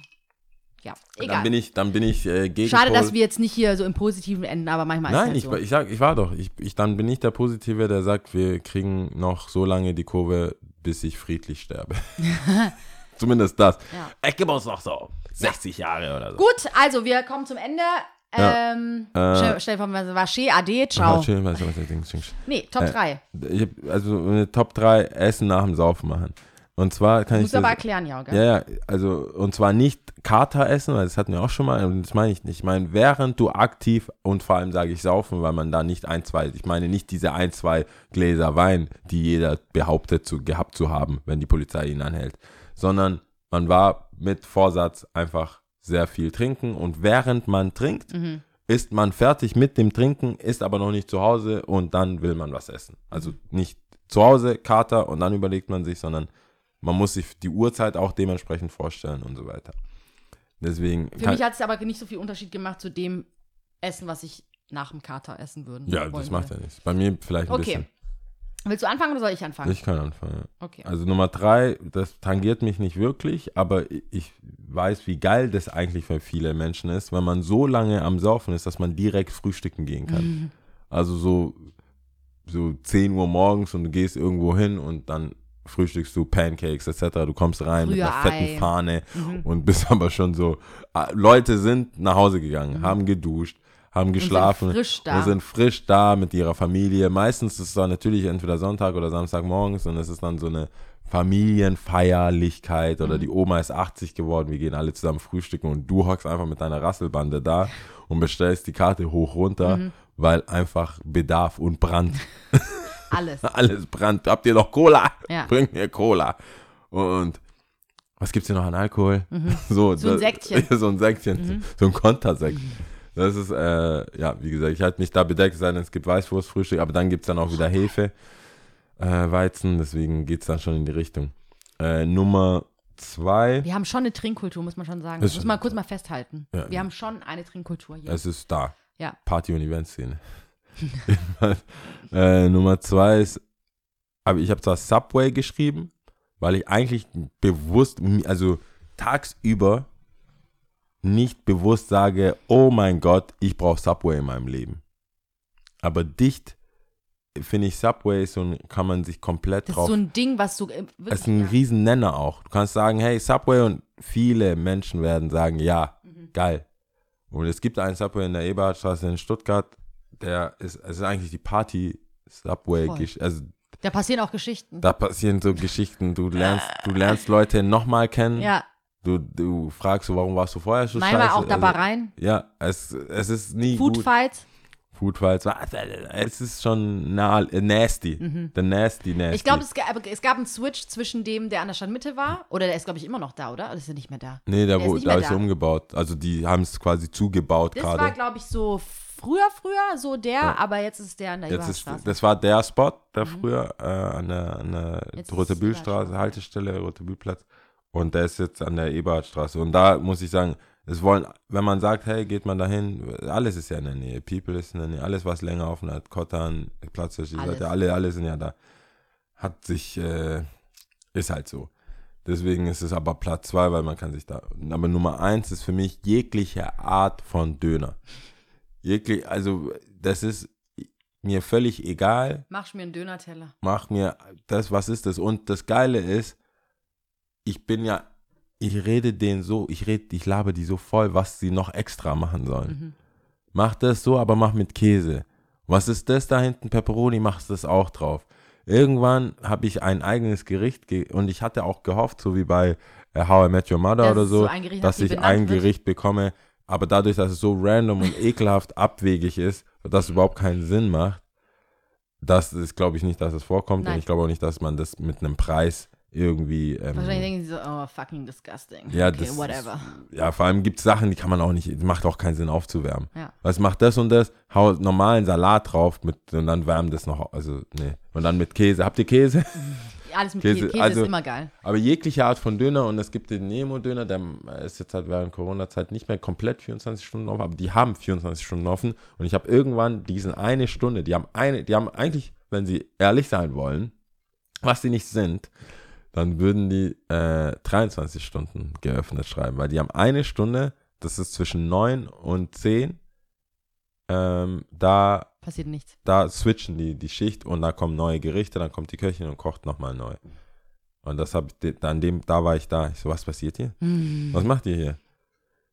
ja, egal. Dann bin ich, dann bin ich äh, gegen Schade, dass wir jetzt nicht hier so im Positiven enden, aber manchmal Nein, ist ich, es halt so. ich sag, ich war doch. Ich, ich, dann bin ich der Positive, der sagt, wir kriegen noch so lange die Kurve, bis ich friedlich sterbe. Zumindest das. Ja. Ich gebe uns noch so 60 Jahre oder so. Gut, also wir kommen zum Ende. Ja. Ähm, Äh. stell, stell dir vor, was war Shea Ade, ciao. Nee, Top Äh, 3. Ich hab also eine Top 3 Essen nach dem Saufen machen. Und zwar kann Muss ich aber das, erklären, ja, gell? Ja, ja, also und zwar nicht Kater essen, weil das hatten wir auch schon mal, und das meine ich nicht. Ich meine, während du aktiv und vor allem sage ich saufen, weil man da nicht ein, zwei, ich meine nicht diese ein, zwei Gläser Wein, die jeder behauptet zu, gehabt zu haben, wenn die Polizei ihn anhält, sondern man war mit Vorsatz einfach sehr viel trinken und während man trinkt, Mhm. ist man fertig mit dem Trinken, ist aber noch nicht zu Hause und dann will man was essen. Also Mhm. nicht zu Hause, Kater und dann überlegt man sich, sondern man muss sich die Uhrzeit auch dementsprechend vorstellen und so weiter. Deswegen Für mich hat es aber nicht so viel Unterschied gemacht zu dem Essen, was ich nach dem Kater essen würden. ja, das macht würde. ja nichts. Bei mir vielleicht ein Okay. Willst du anfangen oder soll ich anfangen? bisschen. Ich kann anfangen. Ja. okay. Also Nummer drei, das tangiert mich nicht wirklich, aber ich- ich weiß, wie geil das eigentlich für viele Menschen ist, wenn man so lange am Saufen ist, dass man direkt frühstücken gehen kann. Mhm. Also so, so 10 Uhr morgens und du gehst irgendwo hin und dann frühstückst du Pancakes etc. Du kommst rein mit einer fetten Fahne Mhm. und bist aber schon so. ah, Leute sind nach Hause gegangen, haben geduscht, haben geschlafen Mhm. frisch da. und sind frisch da mit ihrer Familie. Meistens ist es dann natürlich entweder Sonntag oder Samstagmorgens und es ist dann so eine Familienfeierlichkeit Mhm. oder die Oma ist 80 geworden, wir gehen alle zusammen frühstücken und du hockst einfach mit deiner Rasselbande da und bestellst die Karte hoch runter, Mhm. weil einfach Bedarf und Brand, Alles. alles Brand. Habt ihr noch Cola? Ja. Bringt mir Cola. Und was gibt's hier noch an Alkohol? So, Mhm. So ein das- Säckchen. so ein Säckchen, so ein Kontersekt. Das ist, äh, ja, wie gesagt, ich halte mich da bedeckt, es sei denn, es gibt Weißwurstfrühstück, aber dann gibt es dann auch wieder Hefe, äh, Weizen, deswegen geht es dann schon in die Richtung. Äh, Nummer zwei, Wir haben schon eine Trinkkultur, muss man schon sagen. Das muss man kurz mal festhalten. Ja. Wir haben schon eine Trinkkultur hier. es ist da. Ja. Party- und Eventszene. Äh, Nummer zwei ist, aber ich habe zwar Subway geschrieben, weil ich eigentlich bewusst, also tagsüber nicht bewusst sage, oh mein Gott, ich brauche Subway in meinem Leben. Aber dicht finde ich Subway so ein- kann man sich komplett Das ist drauf. so ein Ding, was du äh, es ist ein ja. riesen Nenner auch. Du kannst sagen, hey, Subway und viele Menschen werden sagen, ja, Mhm. geil. Und es gibt einen Subway in der Eberhardstraße in Stuttgart, der ist, es ist eigentlich die Party Subway, also Da passieren auch Geschichten. da passieren so Geschichten, du lernst, du lernst Leute nochmal kennen, ja, du, du fragst warum warst du vorher so manchmal scheiße? auch dabei Also, rein. Ja, es, es ist nie gut. Foodfights. Foodfights, was? es ist schon na, nasty, the nasty, nasty. Mhm. Ich glaube, es, es gab einen Switch zwischen dem, der an der Stadtmitte war. Oder der ist, glaube ich, immer noch da, oder? Oder ist er nicht mehr da? Nee, da, Der ist wo, nicht da ist da. umgebaut. Also die haben es quasi zugebaut Das war, gerade. glaube ich, so früher, früher, so der, aber jetzt ist der an der Jetzt ist, das war der Spot, der früher äh, an der, an der ist Rote Bühlstraße. Haltestelle, Rote Bühlplatz. Und der ist jetzt an der Eberhardstraße. Und da muss ich sagen, es wollen, wenn man sagt, hey, geht man dahin, alles ist ja in der Nähe. People ist in der Nähe, alles, was länger offen hat, Kottan, Platz der Alles. Seite, alle, alle sind ja da. Hat sich, äh, ist halt so. Deswegen ist es aber Platz zwei, weil man kann sich da. Aber Nummer eins ist für mich jegliche Art von Döner. Jeglich, also das ist mir völlig egal. Machst mir einen Döner-Teller. Mach mir das, was ist das? Und das Geile ist, ich bin ja, ich rede denen so, ich rede, ich labe die so voll, was sie noch extra machen sollen. Mach das so, aber mach mit Käse. Was ist das da hinten? Pepperoni, machst das auch drauf. Irgendwann habe ich ein eigenes Gericht ge und ich hatte auch gehofft, so wie bei äh, How I Met Your Mother Dass oder so, so dass ich ein wird. Gericht bekomme, aber dadurch, dass es so random und ekelhaft abwegig ist, dass es überhaupt keinen Sinn macht, das ist, glaube ich, nicht, dass es vorkommt Nein. und ich glaube auch nicht, dass man das mit einem Preis irgendwie ähm, Wahrscheinlich denken sie so, oh, fucking disgusting. ja, okay, das whatever. ja, vor allem gibt es Sachen, die kann man auch nicht, macht auch keinen Sinn aufzuwärmen. Ja. Was macht das und das? Hau normalen Salat drauf mit, und dann wärmt das noch, also, nee. Und dann mit Käse. Habt ihr Käse? Alles mit Käse, Käse, Käse also- ist immer geil. Aber jegliche Art von Döner und es gibt den Nemo-Döner, der ist jetzt halt während Corona-Zeit nicht mehr komplett 24 Stunden offen, aber die haben 24 Stunden offen und ich habe irgendwann diesen eine Stunde, die haben eine, die haben eigentlich, wenn sie ehrlich sein wollen, was sie nicht sind, dann würden die äh, 23 Stunden geöffnet schreiben, weil die haben eine Stunde, das ist zwischen 9 und 10, ähm, da Passiert nichts. da switchen die die Schicht und da kommen neue Gerichte, dann kommt die Köchin und kocht nochmal neu. Und das habe ich, dann dem, da war ich da. Ich so, was passiert hier? Hm. Was macht ihr hier?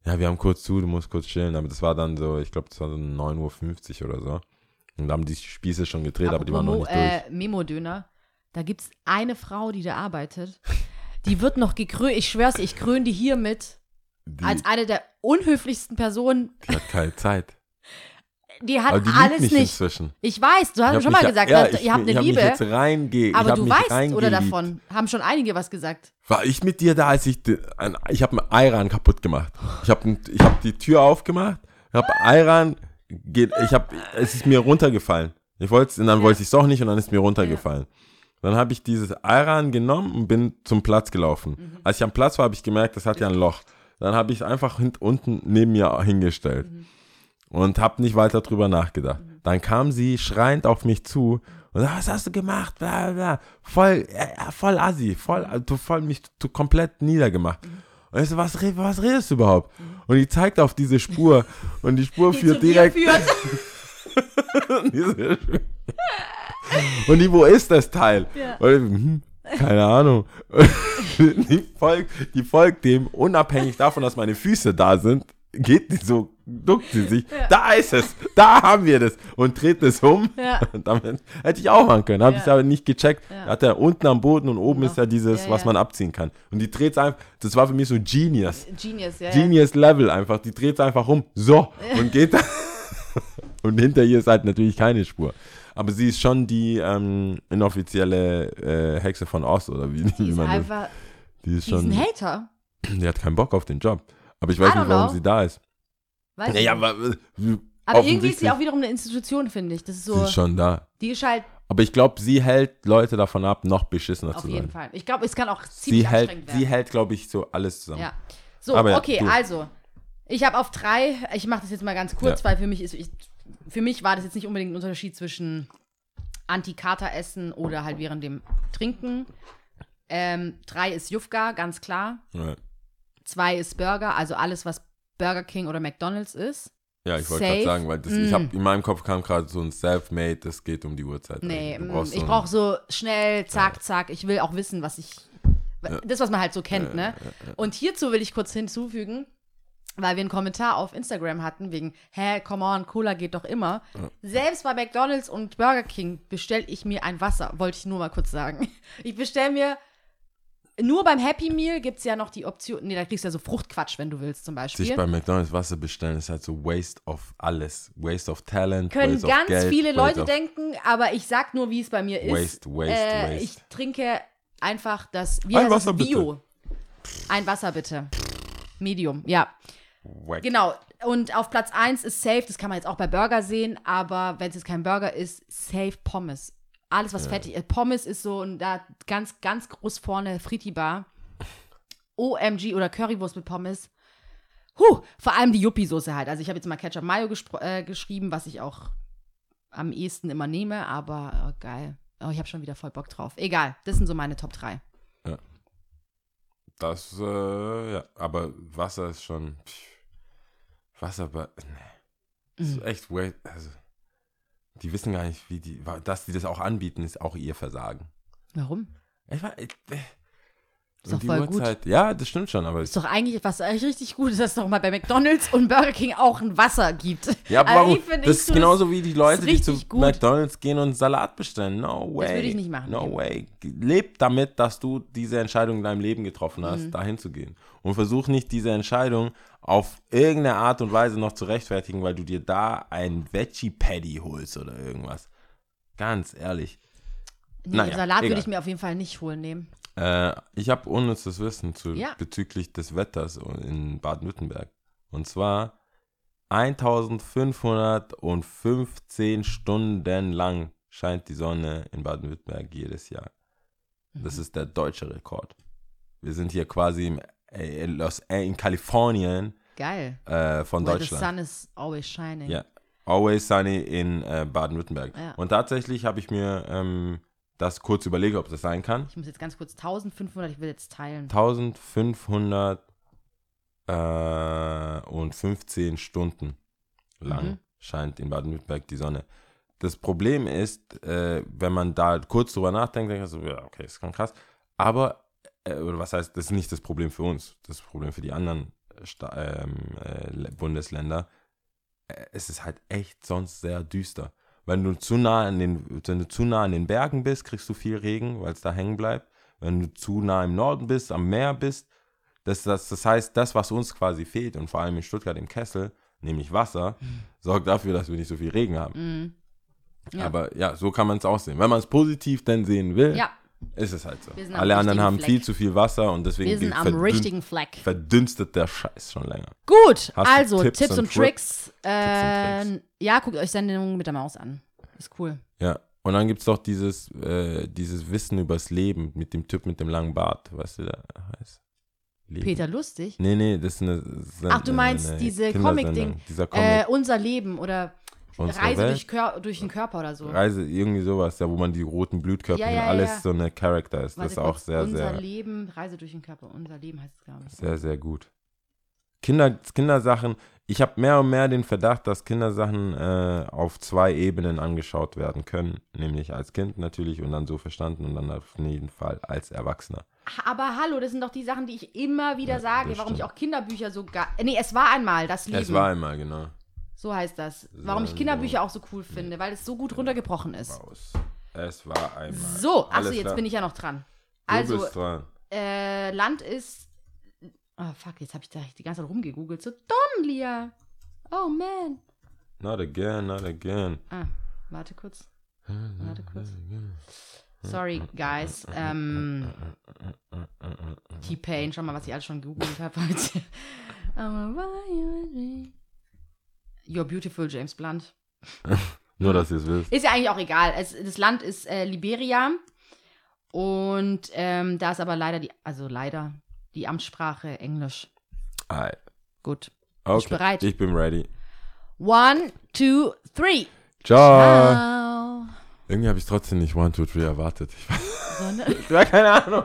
Ja, wir haben kurz zu, du musst kurz chillen. Aber das war dann so, ich glaube, das war so 9.50 Uhr oder so. Und da haben die Spieße schon gedreht, aber die waren noch nicht Mo, durch. äh, Memo-Döner. Da gibt es eine Frau, die da arbeitet. Die wird noch gekrönt. Ich schwör's, ich kröne die hiermit Die, als eine der unhöflichsten Personen. die hat keine Zeit. Die hat aber die alles mich nicht. inzwischen. Ich weiß, du hast schon mal ja- gesagt, ja, ich, ihr habt eine hab Liebe. Jetzt reinge aber du weißt, oder davon haben schon einige was gesagt. War ich mit dir da, als ich, ein, ich habe einen Ayran kaputt gemacht. Ich habe ich hab die Tür aufgemacht, ich habe Ayran, ich habe, es ist mir runtergefallen. Ich wollte und dann wollte ich es doch nicht und dann ist mir runtergefallen. Dann habe ich dieses Ayran genommen und bin zum Platz gelaufen. Mhm. Als ich am Platz war, habe ich gemerkt, das hat ja ein Loch. Dann habe ich es einfach unten neben mir hingestellt Mhm. und habe nicht weiter drüber nachgedacht. Dann kam sie schreiend auf mich zu und sagt, was hast du gemacht? Bla, bla. Voll, äh, voll assi, voll, Mhm. äh, du voll mich du komplett niedergemacht. Und ich so, was, was redest du überhaupt? Und die zeigt auf diese Spur und die Spur Die führt direkt. führt. Diese- und die, wo ist das Teil? Ja. Und hm, keine Ahnung. die, folgt, die folgt dem, unabhängig davon, dass meine Füße da sind, geht die so, duckt sie sich. Da ist es, da haben wir das. Und dreht es um. Ja. Und damit hätte ich auch machen können. Habe Ja. ich aber nicht gecheckt. Ja. Hat er unten am Boden und oben Noch. ist ja dieses, Ja, was ja. man abziehen kann. Und die dreht es einfach, das war für mich so Genius. Genius, ja. ja. Genius Level einfach. Die dreht es einfach um. So. Und geht da. und hinter ihr ist halt natürlich keine Spur. Aber sie ist schon die ähm, inoffizielle äh, Hexe von Ost oder wie, Die man einfach, Die ist die ist ein Hater. Die hat keinen Bock auf den Job. Aber ich weiß nicht, warum know. sie da ist. Weißt Naja, aber, äh, Aber irgendwie ist sie auch wiederum eine Institution, finde ich. Das ist sie so, ist schon da. die ist halt Aber ich glaube, sie hält Leute davon ab, noch beschissener auf zu jeden sein. Fall. Ich glaube, es kann auch ziemlich Sie hält, werden. sie hält, glaube ich, so alles zusammen. Ja. So, ja, okay, du. also. Ich habe auf drei, ich mache das jetzt mal ganz kurz, Ja. weil für mich ist, ich, für mich war das jetzt nicht unbedingt ein Unterschied zwischen Anti-Kater-Essen oder halt während dem Trinken. Ähm, drei ist Jufka, ganz klar. Ja. Zwei ist Burger, also alles, was Burger King oder McDonald's ist. Ja, ich wollte gerade sagen, weil das, ich hab, Mm. in meinem Kopf kam gerade so ein Self-Made, das geht um die Uhrzeit. Nee, Du mm, ich so brauche so schnell, zack, zack. Ich will auch wissen, was ich. Das, was man halt so kennt, ne? Und hierzu will ich kurz hinzufügen, weil wir einen Kommentar auf Instagram hatten, wegen, hä, come on, Cola geht doch immer. Selbst bei McDonalds und Burger King bestelle ich mir ein Wasser, wollte ich nur mal kurz sagen. Ich bestelle mir. Nur beim Happy Meal gibt es ja noch die Option, nee, da kriegst du ja so Fruchtquatsch, wenn du willst, zum Beispiel. Sich bei McDonalds Wasser bestellen ist halt so Waste of alles. Waste of Talent, können Waste ganz Geld, viele Leute denken, aber ich sag nur, wie es bei mir ist. Waste, waste, äh, waste. Ich trinke einfach das, wie Ein Wasser das? bitte. Bio. Ein Wasser bitte. Medium, ja. Wack. Genau. Und auf Platz 1 ist safe, das kann man jetzt auch bei Burger sehen, aber wenn es jetzt kein Burger ist, safe Pommes. Alles, was fettig ist. Pommes ist so und da ganz, ganz groß vorne Friti Bar. OMG oder Currywurst mit Pommes. Huh, vor allem die Yuppie-Soße halt. Also ich habe jetzt mal Ketchup Mayo äh, geschrieben, was ich auch am ehesten immer nehme, aber oh, geil. Oh, ich habe schon wieder voll Bock drauf. Egal, das sind so meine Top 3. Das, äh, ja, aber Wasser ist schon. Pff, Wasser, bei- nee. Das Mhm. ist echt. Also, die wissen gar nicht, wie die. Dass die das auch anbieten, ist auch ihr Versagen. Warum? Ich war, ich, äh, Ist und doch voll gut. Uhrzeit, ja, das stimmt schon, aber Ist doch eigentlich was eigentlich richtig gut, dass es doch mal bei McDonalds und Burger King auch ein Wasser gibt. Ja, aber Also warum? find, das ist genauso wie die Leute, die zu gut. McDonalds gehen und Salat bestellen. No way. würde ich nicht machen, No way. Leb damit, dass du diese Entscheidung in deinem Leben getroffen hast, Mhm. dahin zu gehen. Und versuch nicht, diese Entscheidung auf irgendeine Art und Weise noch zu rechtfertigen, weil du dir da ein Veggie-Patty holst oder irgendwas. Ganz ehrlich. Nee, Naja, Salat egal. würde ich mir auf jeden Fall nicht holen nehmen. Äh, ich habe unnützes Wissen zu, Ja. bezüglich des Wetters in Baden-Württemberg. Und zwar 1515 Stunden lang scheint die Sonne in Baden-Württemberg jedes Jahr. Das Mhm. ist der deutsche Rekord. Wir sind hier quasi im, äh, in, Los, äh, in Kalifornien Geil. äh, von Where the Deutschland. sun is always shining. Ja. Always Sunny in äh, Baden-Württemberg. Ja. Und tatsächlich habe ich mir ähm, das kurz überlegt, ob das sein kann. Ich muss jetzt ganz kurz 1500, ich will jetzt teilen. 1500 äh, und 15 Stunden lang Mhm. scheint in Baden-Württemberg die Sonne. Das Problem ist, äh, wenn man da kurz drüber nachdenkt, denkt man so, ja, okay, ist ganz krass. Aber, äh, oder was heißt, das ist nicht das Problem für uns, das Problem für die anderen Sta ähm, äh, Bundesländer. Äh, es ist halt echt sonst sehr düster. Wenn du zu nah an den, wenn du zu nah an den Bergen bist, kriegst du viel Regen, weil es da hängen bleibt. Wenn du zu nah im Norden bist, am Meer bist, das, das, das heißt, das, was uns quasi fehlt, und vor allem in Stuttgart im Kessel, nämlich Wasser, sorgt dafür, dass wir nicht so viel Regen haben. Mhm. Ja. Aber ja, so kann man es auch sehen. Wenn man es positiv denn sehen will, Ja, ist es halt so. Alle anderen haben Fleck. viel zu viel Wasser und deswegen wir sind am richtigen Fleck. verdünstet der Scheiß schon länger. Gut, Hast also Tipps Tipps, und und Tri- Tricks. und Äh, Tricks? ja, guckt euch Sendungen mit der Maus an. Ist cool. Ja. Und dann gibt es doch dieses, äh, dieses Wissen übers Leben mit dem Typ mit dem langen Bart. Weißt du, der heißt? Leben. Peter Lustig. Nee, nee, das ist eine. Sen- Ach, du meinst diese. Comic-Ding. Dieser Äh, Comic. unser Leben oder Unsere Reise durch, Kör durch den Körper oder so. Reise, irgendwie sowas, ja, wo man die roten Blutkörper Ja, und ja, alles ja. so eine Charakter ist. Das Warte ist auch sehr, unser sehr, Leben, Reise durch den Körper. Unser Leben heißt es, glaube ich. sehr, sehr gut. Kinder, Kindersachen, ich habe mehr und mehr den Verdacht, dass Kindersachen äh, auf zwei Ebenen angeschaut werden können. Nämlich als Kind natürlich und dann so verstanden und dann auf jeden Fall als Erwachsener. Aber hallo, das sind doch die Sachen, die ich immer wieder Ja, sage, das warum ich stimmt. auch Kinderbücher so gar. Nee, es war einmal das Leben. Es war einmal, genau. So heißt das. Warum ich Kinderbücher auch so cool finde, weil es so gut runtergebrochen ist. Es war einmal. So, achso, Alles jetzt klar. bin ich ja noch dran. Du Also, bist dran. äh, Land ist. Oh, fuck, jetzt habe ich da die ganze Zeit rumgegoogelt. So dumm, Lia. Oh, man. Not again, not again. Ah, warte kurz. Warte kurz. Sorry, guys. Ähm, T-Pain, schau mal, was ich alles schon gegoogelt habe heute. You're beautiful, James Blunt. Nur, dass ihr es wisst. Ist ja eigentlich auch egal. Es, das Land ist äh, Liberia. Und ähm, da ist aber leider die, also leider, die Amtssprache Englisch. Ei. Gut. Okay, bereit? ich bin ready. One, two, three. Ciao. Ciao. Irgendwie habe ich trotzdem nicht One, Two, Three erwartet. Ich weiß Sondern- ja, keine Ahnung.